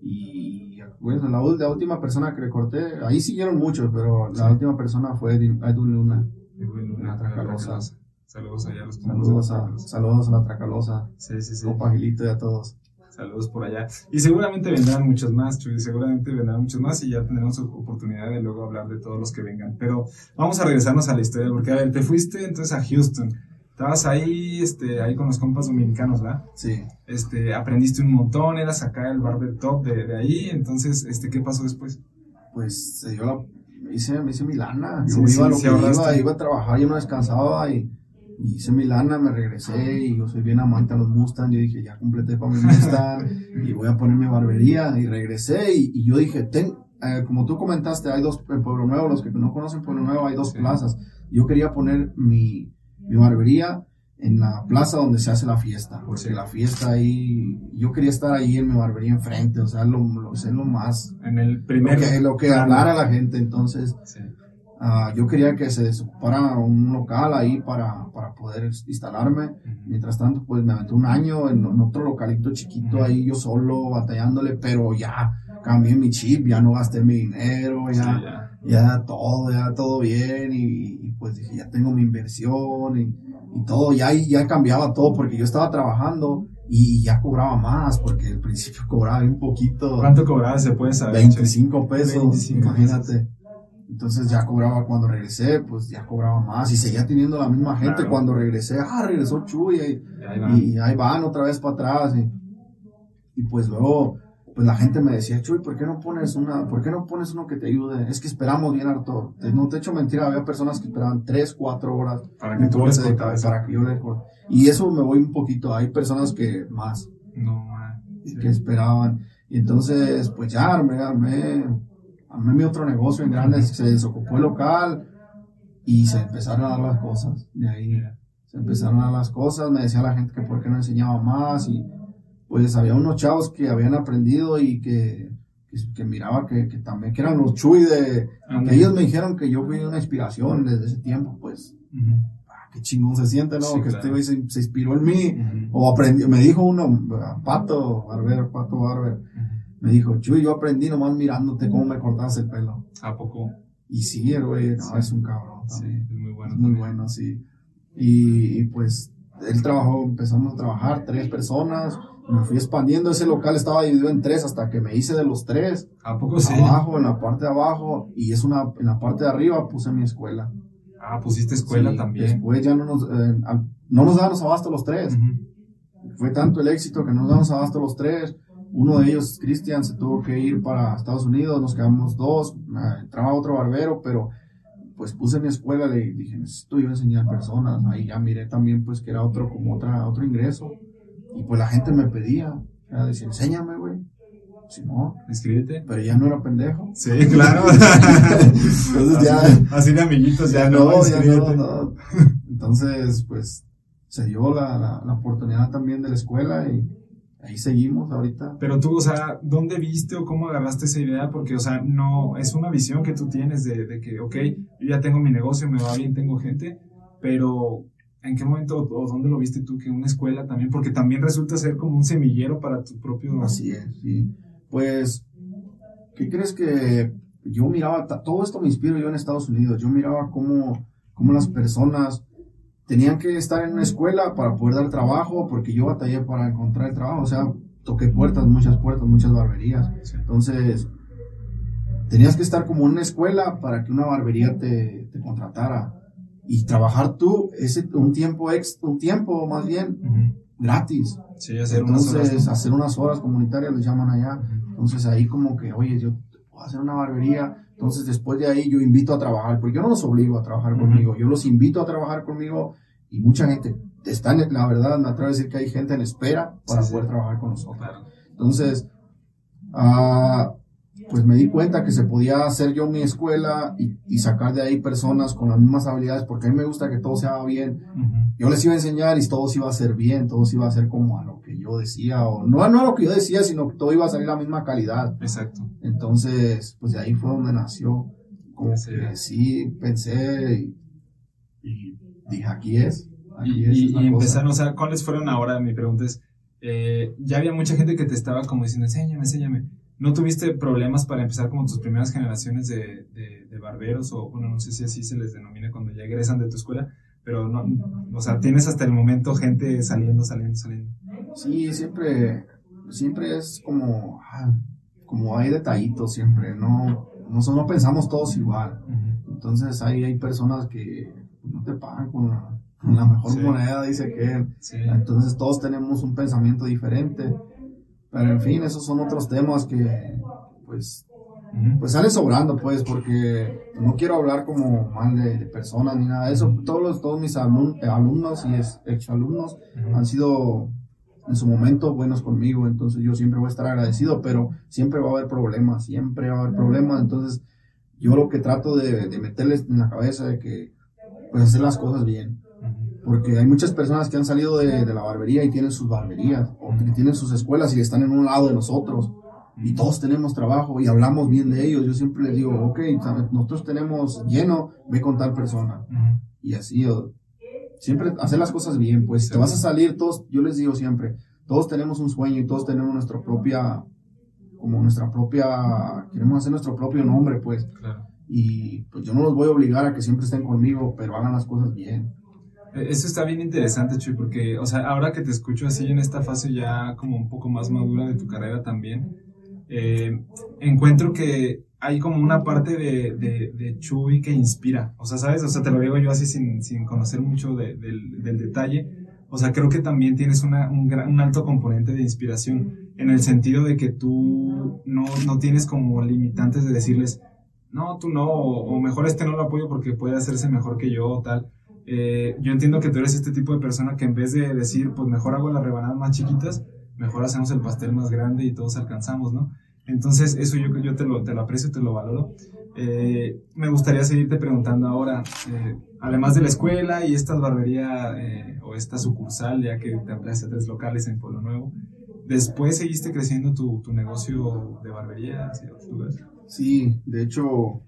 Y bueno, la, la, última persona que recorté, ahí siguieron muchos, pero la última persona fue Edwin Luna. Edwin Luna, Tracalosa. Saludos allá a los Saludos a, saludos a la Tracalosa. Sí, sí, sí. Y a todos. Saludos por allá. Y seguramente vendrán muchos más, Chuy, seguramente vendrán muchos más y ya tendremos oportunidad de luego hablar de todos los que vengan. Pero vamos a regresarnos a la historia, porque a ver, te fuiste entonces a Houston estabas ahí, este, ahí con los compas dominicanos, ¿verdad? Sí. Este, aprendiste un montón, eras acá el barber top de, de ahí, entonces, este, ¿qué pasó después? Pues se dio la, hice, me hice mi lana, yo iba a lo que iba, iba a trabajar, yo no descansaba y, hice mi lana, me regresé y yo soy bien amante a los Mustang, yo dije, ya completé para mi Mustang y voy a poner mi barbería. Y regresé y, yo dije, ten, eh, como tú comentaste, hay dos, en Pueblo Nuevo, los que no conocen Pueblo Nuevo, hay dos plazas, yo quería poner mi mi barbería en la plaza donde se hace la fiesta, porque la fiesta ahí, yo quería estar ahí en mi barbería enfrente, o sea, lo, lo, lo más, en el primer, lo que, lo que hablara la gente, entonces, uh, yo quería que se desocupara un local ahí para, para poder instalarme, mientras tanto, pues me aventé un año en, otro localito chiquito ahí, yo solo, batallándole, pero ya cambié mi chip, ya no gasté mi dinero, ya ya todo, ya todo bien y, pues dije, ya tengo mi inversión y, todo, ya, ya cambiaba todo porque yo estaba trabajando y ya cobraba más porque al principio cobraba un poquito. ¿Cuánto cobraba? Se puede saber. 25 pesos, imagínate. Entonces ya cobraba cuando regresé, pues ya cobraba más y seguía teniendo la misma gente cuando regresé. Ah, regresó Chuy y, ahí van otra vez para atrás. Y, y pues luego pues la gente me decía, Chuy, ¿por qué no pones una, por qué no pones uno que te ayude? Es que esperamos bien harto. No te echo mentira, había personas que esperaban 3, 4 horas para que tú les para que yo les Y eso me voy un poquito, hay personas que más. No, Que esperaban. Y entonces, pues ya armé, armé, armé mi otro negocio en grande, se desocupó el local y se empezaron a dar las cosas. De ahí se empezaron a dar las cosas, me decía la gente que por qué no enseñaba más y pues había unos chavos que habían aprendido y que, que, miraba que, que, también, que eran los chuy de, que ellos me dijeron que yo fui una inspiración desde ese tiempo, pues, ah, qué chingón se siente, ¿no? que este güey se, inspiró en mí, o aprendió, me dijo uno, Pato, Barber, Pato Barber, me dijo, Chuy, yo aprendí nomás mirándote cómo me cortabas el pelo. ¿A poco? Y sí, el güey, no, es un cabrón también. Sí, es muy bueno. Es muy bueno, sí. Y, y pues, él trabajó, empezamos a trabajar tres personas, me fui expandiendo, ese local estaba dividido en tres hasta que me hice de los tres. ¿A poco sí? Abajo, en la parte de abajo, y es una, en la parte de arriba puse mi escuela. Ah, pusiste escuela también. Después ya no nos, eh, no nos dábamos abasto los tres. Fue tanto el éxito que no nos dábamos abasto los tres. Uno de ellos, Cristian, se tuvo que ir para Estados Unidos, nos quedamos dos, entraba otro barbero, pero pues puse mi escuela, le dije, necesito yo enseñar personas, ahí ya miré también pues que era otro, como otra, otro ingreso. Y pues la gente me pedía, era decir, enséñame, güey. Si no, escríbete. Pero ya no era pendejo. Sí, claro. Entonces ya. Así de amiguitos, ya, no, ya no, Entonces, pues, se dio la, la, oportunidad también de la escuela y ahí seguimos ahorita. Pero tú, o sea, ¿dónde viste o cómo agarraste esa idea? Porque, o sea, no, es una visión que tú tienes de, de que, ok, yo ya tengo mi negocio, me va bien, tengo gente, pero ¿En qué momento o dónde lo viste tú que una escuela también? Porque también resulta ser como un semillero para tu propio... Así es, sí. Pues, ¿qué crees que yo miraba, todo esto me inspiro yo en Estados Unidos, yo miraba cómo, cómo las personas tenían que estar en una escuela para poder dar trabajo, porque yo batallé para encontrar el trabajo, o sea, toqué puertas, muchas puertas, muchas barberías. Entonces, tenías que estar como en una escuela para que una barbería te, te contratara. y trabajar tú ese un tiempo ex, un tiempo más bien Ujú. gratis. Sí, hacer unas Entonces, horas, ¿no? hacer unas horas comunitarias les llaman allá. Entonces ahí como que, oye, yo a hacer una barbería. Entonces después de ahí yo invito a trabajar, porque yo no los obligo a trabajar conmigo, yo los invito a trabajar conmigo y mucha gente está en, la verdad, me atrevo a decir que hay gente en espera para Sí, sí. poder trabajar con nosotros. Claro. Entonces, ah, pues me di cuenta que se podía hacer yo mi escuela y, y sacar de ahí personas con las mismas habilidades, porque a mí me gusta que todo se haga bien. Yo les iba a enseñar y todo se iba a hacer bien, todo se iba a hacer como a lo que yo decía, o no, no a lo que yo decía, sino que todo iba a salir a la misma calidad. Exacto. Entonces, pues de ahí fue donde nació. Como Sí. que sí, pensé y, y dije, aquí es. Aquí Y, es, y- y empezaron, o sea, ¿cuáles fueron ahora? Mi pregunta es, eh, ya había mucha gente que te estaba como diciendo, enséñame, enséñame. ¿No tuviste problemas para empezar como tus primeras generaciones de, de, de barberos? O bueno, no sé si así se les denomina cuando ya egresan de tu escuela, pero no, o sea, tienes hasta el momento gente saliendo, saliendo, saliendo. Sí, siempre, siempre es como, ah, como hay detallitos siempre, no, no, no pensamos todos igual. Entonces ahí hay personas que no te pagan con la, con la mejor Sí. moneda, dice que Sí. Entonces todos tenemos un pensamiento diferente. Pero en fin, esos son otros temas que pues, Ujú. pues salen sobrando, pues, porque no quiero hablar como mal de, de personas ni nada de eso. Todos, los, todos mis alum- alumnos y ex- exalumnos Ujú. han sido en su momento buenos conmigo, entonces yo siempre voy a estar agradecido, pero siempre va a haber problemas, siempre va a haber problemas, entonces yo lo que trato de, de meterles en la cabeza de que pues hacer las cosas bien. Porque hay muchas personas que han salido de, de la barbería y tienen sus barberías, o que tienen sus escuelas y están en un lado de nosotros. Y todos tenemos trabajo y hablamos bien de ellos. Yo siempre les digo, ok, nosotros tenemos lleno, ve con tal persona. Y así, siempre hacer las cosas bien. Pues te vas a salir, todos, yo les digo siempre, todos tenemos un sueño y todos tenemos nuestra propia, como nuestra propia, queremos hacer nuestro propio nombre, pues. Claro. Y pues yo no los voy a obligar a que siempre estén conmigo, pero hagan las cosas bien. Eso está bien interesante, Chuy, porque, o sea, ahora que te escucho así en esta fase ya como un poco más madura de tu carrera también, eh, encuentro que hay como una parte de, de, Chuy que inspira, o sea, ¿sabes? O sea, te lo digo yo así sin, sin conocer mucho de- del, del detalle, o sea, creo que también tienes una, un, gran- un alto componente de inspiración, en el sentido de que tú no, no tienes como limitantes de decirles, no, tú no, o, o mejor este no lo apoyo porque puede hacerse mejor que yo o tal. Eh, yo entiendo que tú eres este tipo de persona que en vez de decir, pues mejor hago las rebanadas más chiquitas, mejor hacemos el pastel más grande y todos alcanzamos, ¿no? Entonces, eso yo, yo te, lo, te lo aprecio, te lo valoro. Eh, me gustaría seguirte preguntando ahora, eh, además de la escuela y esta barbería o esta sucursal, ya que te ampliaste a tres locales en Pueblo Nuevo, después seguiste creciendo tu, tu negocio de barbería hacia otros lugares. Sí, de hecho,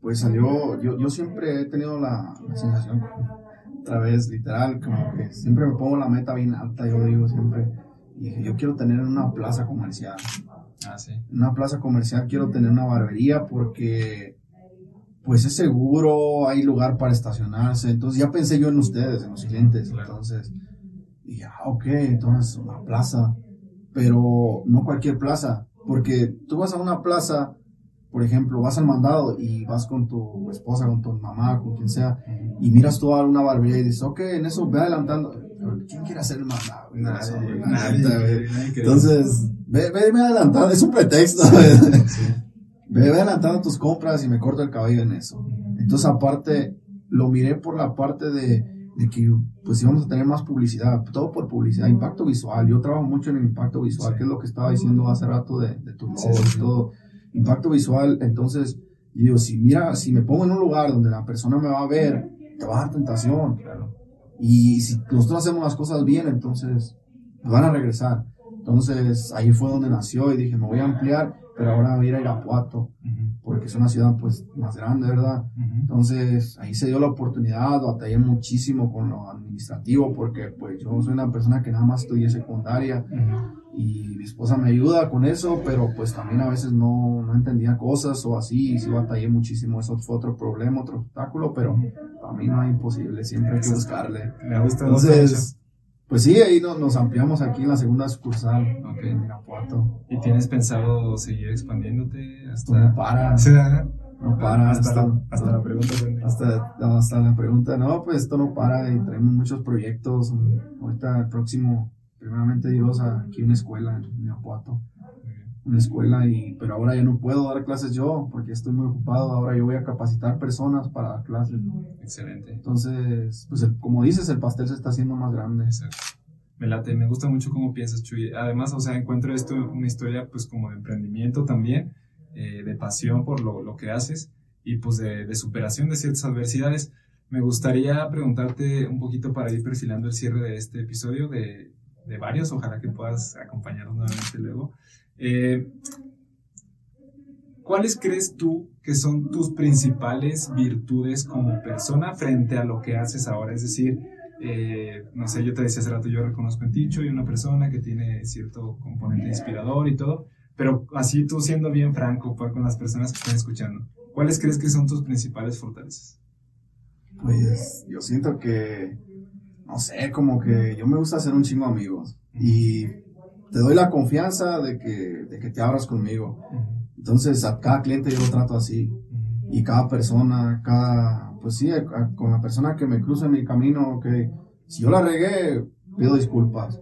pues salió, yo, yo siempre he tenido la, la sensación, otra vez, literal, como que siempre me pongo la meta bien alta, yo digo siempre, y dije, yo quiero tener una plaza comercial. Ah, sí. Una plaza comercial quiero tener una barbería porque pues es seguro, hay lugar para estacionarse. Entonces ya pensé yo en ustedes, en los clientes. Claro. Entonces dije, ah, ok, entonces una plaza. Pero no cualquier plaza, porque tú vas a una plaza, por ejemplo, vas al mandado y vas con tu esposa, con tu mamá, con quien sea, y miras tú a una barbería y dices, ok, en eso ve adelantando. ¿Quién quiere hacer el mandado? Nadie, nadie, nadie quiere- Entonces, ve, ve, ve adelantando, es un pretexto. Sí. Ve, ve adelantando tus compras y me corto el cabello en eso. Entonces, aparte, lo miré por la parte de, de que, pues, íbamos a tener más publicidad, todo por publicidad, impacto visual. Yo trabajo mucho en el impacto visual, Sí. que es lo que estaba diciendo hace rato de, de sí, sí. y todo. Impacto visual, entonces, yo digo, si mira, si me pongo en un lugar donde la persona me va a ver, te va a dar tentación. Claro. Y si nosotros hacemos las cosas bien, entonces van a regresar. Entonces ahí fue donde nació y dije, me voy a ampliar, pero ahora voy a ir a Irapuato, Ujú, porque es una ciudad pues más grande, ¿verdad? ujú. Entonces ahí se dio la oportunidad, batallé muchísimo con lo administrativo, porque pues yo soy una persona que nada más estudié secundaria Ujú. y mi esposa me ayuda con eso, pero pues también a veces no, no entendía cosas o así, y sí batallé muchísimo, eso fue otro problema, otro obstáculo, pero para mí no es imposible, siempre hay que buscarle. Me gusta me gusta Entonces, pues sí, ahí nos, nos ampliamos aquí en la segunda sucursal, mucho. Ok. en Irapuato. ¿Y tienes pensado seguir expandiéndote Esto no hasta...? para. No para. Hasta, esto- la, hasta la pregunta. Hasta, hasta la pregunta, no, pues esto no para y traemos muchos proyectos. Ahorita el próximo, primeramente Dios, aquí una escuela en Irapuato. Una escuela, y, pero ahora ya no puedo dar clases yo porque estoy muy ocupado. Ahora yo voy a capacitar personas para dar clases. Excelente. Entonces, pues el- como dices, el pastel se está haciendo más grande. Exacto. Me late, me gusta mucho cómo piensas, Chuy. Además, o sea, encuentro esto una historia, pues, como de emprendimiento también, eh, de pasión por lo, lo que haces y, pues, de, de superación de ciertas adversidades. Me gustaría preguntarte un poquito para ir perfilando el cierre de este episodio, de, de varios, ojalá que puedas acompañarnos nuevamente luego. Eh, ¿Cuáles crees tú que son tus principales virtudes como persona frente a lo que haces ahora? Es decir, eh, no sé, yo te decía hace rato, yo reconozco en ti, y una persona que tiene cierto componente inspirador y todo, pero así tú siendo bien franco con las personas que están escuchando, ¿cuáles crees que son tus principales fortalezas? Pues yo siento que, no sé, como que yo me gusta hacer un chingo amigos y te doy la confianza de que, de que te abras conmigo. Entonces a cada cliente yo lo trato así y cada persona, cada, pues sí, a- a- con la persona que me cruza en mi camino, que si yo la regué, pido disculpas.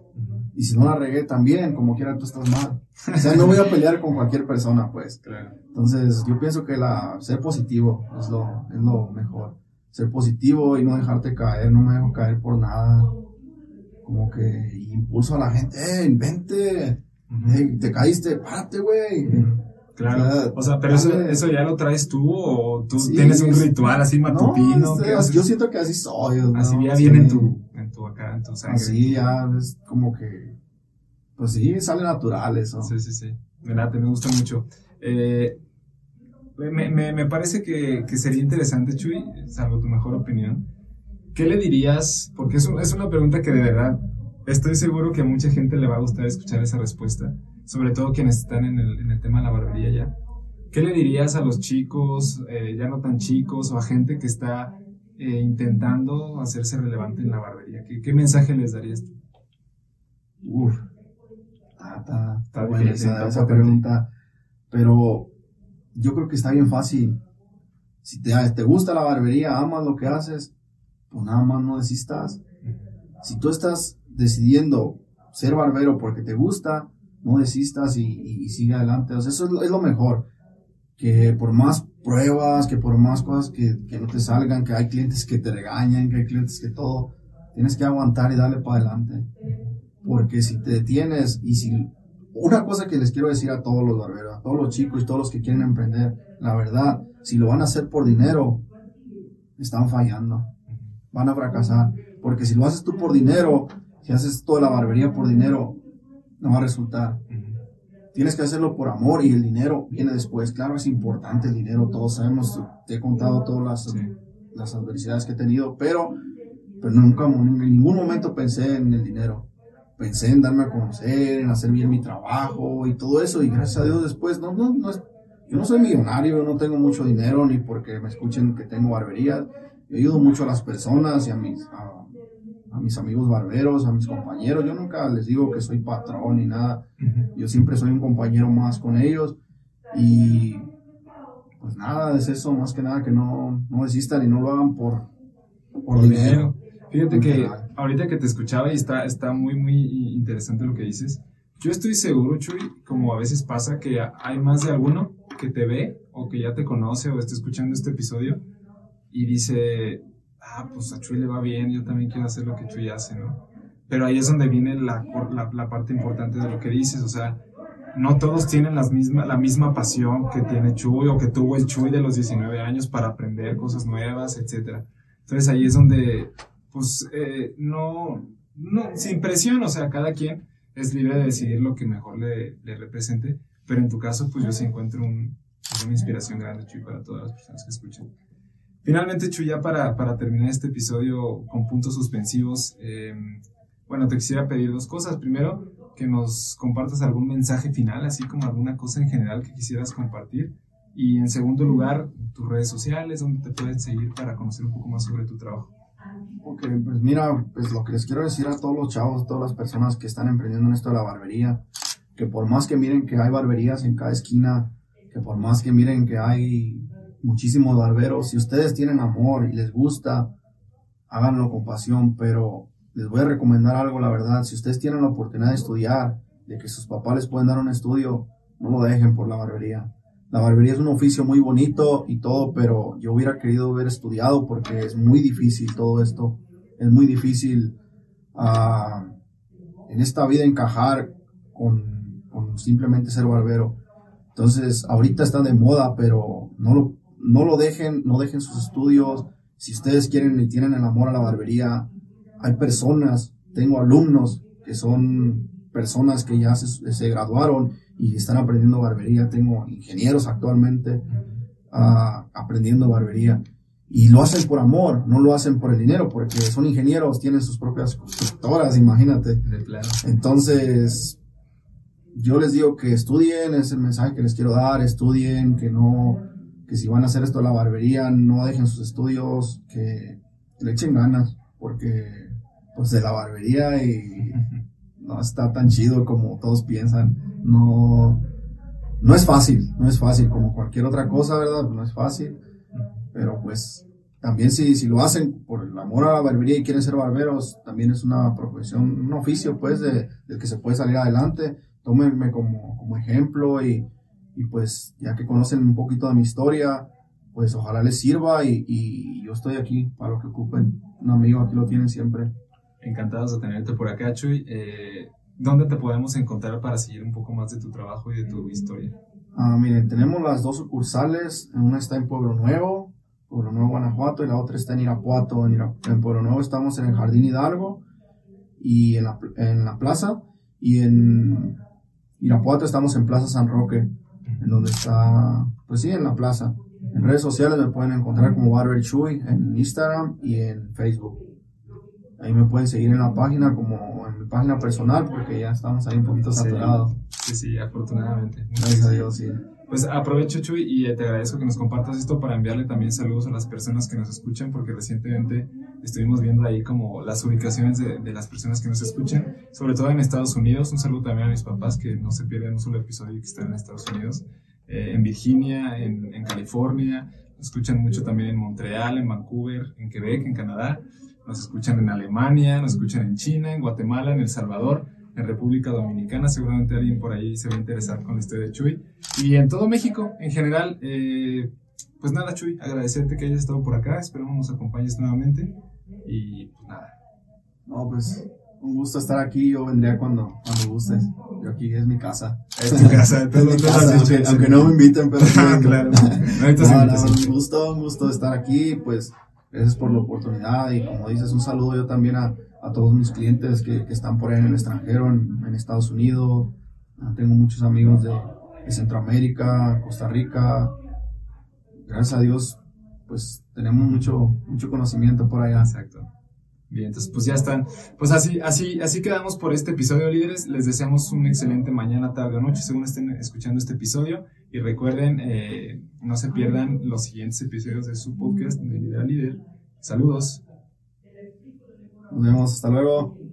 Y si no la regué también, como quiera tú estás mal. O sea, no voy a pelear con cualquier persona, pues. Entonces, yo pienso que la, ser positivo es lo, es lo mejor. Ser positivo y no dejarte caer, no me dejo caer por nada. Como que impulso a la gente, ¡eh, invente! ¡Ey, te caíste! ¡Párate, güey! Claro, o sea, pero eso, eso ya lo traes tú o tú Sí, tienes un ritual así matutino. No, ¿qué este, yo siento que así soy. ¿no? así ya Sí. viene en tu, en tu acá, en tu sangre. Así ya es como que, pues sí, sale natural eso. Sí, sí, sí. Me late, me gusta mucho. Eh, me, me, me parece que, que sería interesante, Chuy, salvo tu mejor opinión. ¿Qué le dirías? Porque es, un- es una pregunta que de verdad estoy seguro que a mucha gente le va a gustar escuchar esa respuesta, sobre todo quienes están en el, en el tema de la barbería ya. ¿Qué le dirías a los chicos, eh, ya no tan chicos, o a gente que está eh, intentando hacerse relevante en la barbería? ¿Qué, qué mensaje les darías tú? Uf. Está, está, Está difícil, esa, está esa potente. pregunta. Pero yo creo que está bien fácil. Si te, te gusta la barbería, amas lo que haces, pues nada más no desistas. Si tú estás decidiendo ser barbero porque te gusta, no desistas y, y- sigue adelante. Eso es lo, es lo mejor. Que por más pruebas, que por más cosas que, que no te salgan, que hay clientes que te regañan, que hay clientes que todo, tienes que aguantar y darle para adelante. Porque si te detienes y si... Una cosa que les quiero decir a todos los barberos, a todos los chicos y todos los que quieren emprender, la verdad, si lo van a hacer por dinero, están fallando. Van a fracasar. Porque si lo haces tú por dinero, si haces toda la barbería por dinero, no va a resultar. Tienes que hacerlo por amor y el dinero viene después. Claro, es importante el dinero, todos sabemos, te he contado todas las, Sí. las adversidades que he tenido, pero, pero nunca, en ningún momento pensé en el dinero. Pensé en darme a conocer, en hacer bien mi trabajo y todo eso, y gracias a Dios después, no, no, no yo no soy millonario, no tengo mucho dinero, ni porque me escuchen que tengo barberías. Yo ayudo mucho a las personas y a mis, a, a mis amigos barberos, a mis compañeros. Yo nunca les digo que soy patrón ni nada. Yo siempre soy un compañero más con ellos y pues nada, es eso, más que nada que no, no desistan y no lo hagan por, por, Por dinero. Fíjate que ahorita que te escuchaba y está, está muy, muy interesante lo que dices. Yo estoy seguro, Chuy, como a veces pasa, que hay más de alguno que te ve o que ya te conoce o está escuchando este episodio y dice, ah, pues a Chuy le va bien, yo también quiero hacer lo que Chuy hace, ¿no? Pero ahí es donde viene la, la, la parte importante de lo que dices, o sea, no todos tienen las misma, la misma pasión que tiene Chuy o que tuvo el Chuy de los 19 años para aprender cosas nuevas, etcétera. Entonces ahí es donde, pues, eh, no, no, sin presión, o sea, cada quien es libre de decidir lo que mejor le, le represente, pero en tu caso, pues yo sí encuentro un, una inspiración grande, Chuy, para todas las personas que escuchan. Finalmente, Chuy, ya para, para terminar este episodio con puntos suspensivos, eh, bueno, te quisiera pedir dos cosas. Primero, que nos compartas algún mensaje final, así como alguna cosa en general que quisieras compartir. Y en segundo lugar, tus redes sociales, donde te pueden seguir para conocer un poco más sobre tu trabajo. Ok, pues mira, pues lo que les quiero decir a todos los chavos, a todas las personas que están emprendiendo en esto de la barbería, que por más que miren que hay barberías en cada esquina, que por más que miren que hay muchísimos barberos. Si ustedes tienen amor y les gusta, háganlo con pasión, pero les voy a recomendar algo, la verdad. Si ustedes tienen la oportunidad de estudiar, de que sus papás les pueden dar un estudio, no lo dejen por la barbería. La barbería es un oficio muy bonito y todo, pero yo hubiera querido haber estudiado porque es muy difícil todo esto. Es muy difícil ah, en esta vida encajar con, con, simplemente ser barbero. Entonces, ahorita está de moda, pero no lo, no lo dejen, no dejen sus estudios. Si ustedes quieren y tienen el amor a la barbería, hay personas, tengo alumnos que son personas que ya se, graduaron y están aprendiendo barbería. Tengo ingenieros actualmente ah, aprendiendo barbería. Y lo hacen por amor, no lo hacen por el dinero, porque son ingenieros, tienen sus propias constructoras, imagínate. Entonces, yo les digo que estudien, es el mensaje que les quiero dar, estudien, que no, que si van a hacer esto de la barbería, no dejen sus estudios, que le echen ganas, porque pues de la barbería y no está tan chido como todos piensan. No, no es fácil, no es fácil como cualquier otra cosa, ¿verdad? No es fácil. Pero pues también si, si lo hacen por el amor a la barbería y quieren ser barberos, también es una profesión, un oficio pues de, del que se puede salir adelante. Tómenme como, como ejemplo y, y pues ya que conocen un poquito de mi historia, pues ojalá les sirva y, y yo estoy aquí para lo que ocupen. Un amigo aquí lo tienen siempre. Encantados de tenerte por acá, Chuy. Eh, ¿Dónde te podemos encontrar para seguir un poco más de tu trabajo y de tu historia? Ah, miren, tenemos las dos sucursales. Una está en Pueblo Nuevo, Pueblo Nuevo, Guanajuato, y la otra está en Irapuato. En, Pueblo Nuevo estamos en el Jardín Hidalgo y en la, en la plaza. Y en Irapuato estamos en Plaza San Roque, en donde está, pues sí, en la plaza. En redes sociales me pueden encontrar como Barber Chuy en Instagram y en Facebook. Ahí me pueden seguir en la página como en mi página personal porque ya estamos ahí un poquito saturados. Sí, sí, afortunadamente. Gracias a Dios, sí. Pues aprovecho, Chuy, y te agradezco que nos compartas esto para enviarle también saludos a las personas que nos escuchan, porque recientemente estuvimos viendo ahí como las ubicaciones de, de las personas que nos escuchan, sobre todo en Estados Unidos. Un saludo también a mis papás que no se pierden un solo episodio que están en Estados Unidos, eh, en Virginia, en, en California. Nos escuchan mucho también en Montreal, en Vancouver, en Quebec, en Canadá. Nos escuchan en Alemania, nos escuchan en China, en Guatemala, en El Salvador, en República Dominicana. Seguramente alguien por ahí se va a interesar con este de Chuy. Y en todo México, en general. Eh, pues nada, Chuy, agradecerte que hayas estado por acá. Esperamos nos acompañes nuevamente. Y pues nada. No, pues un gusto estar aquí. Yo vendría cuando, cuando gustes. Yo aquí es mi casa. Es tu casa, es mi casa aunque, no me inviten, pero. claro. un gusto, un gusto estar aquí. Pues Gracias por la oportunidad y como dices, un saludo yo también a, a todos mis clientes que, que, están por ahí en el extranjero, en, en Estados Unidos. Ah, tengo muchos amigos de, de, Centroamérica, Costa Rica. Gracias a Dios, pues tenemos mucho, mucho conocimiento por allá. Exacto. Bien, entonces pues ya están. Pues así, así, así quedamos por este episodio, líderes. Les deseamos un excelente mañana, tarde o noche, según estén escuchando este episodio. Y recuerden, eh, no se pierdan los siguientes episodios de su podcast de Líder a Líder. Saludos. Nos vemos, hasta luego.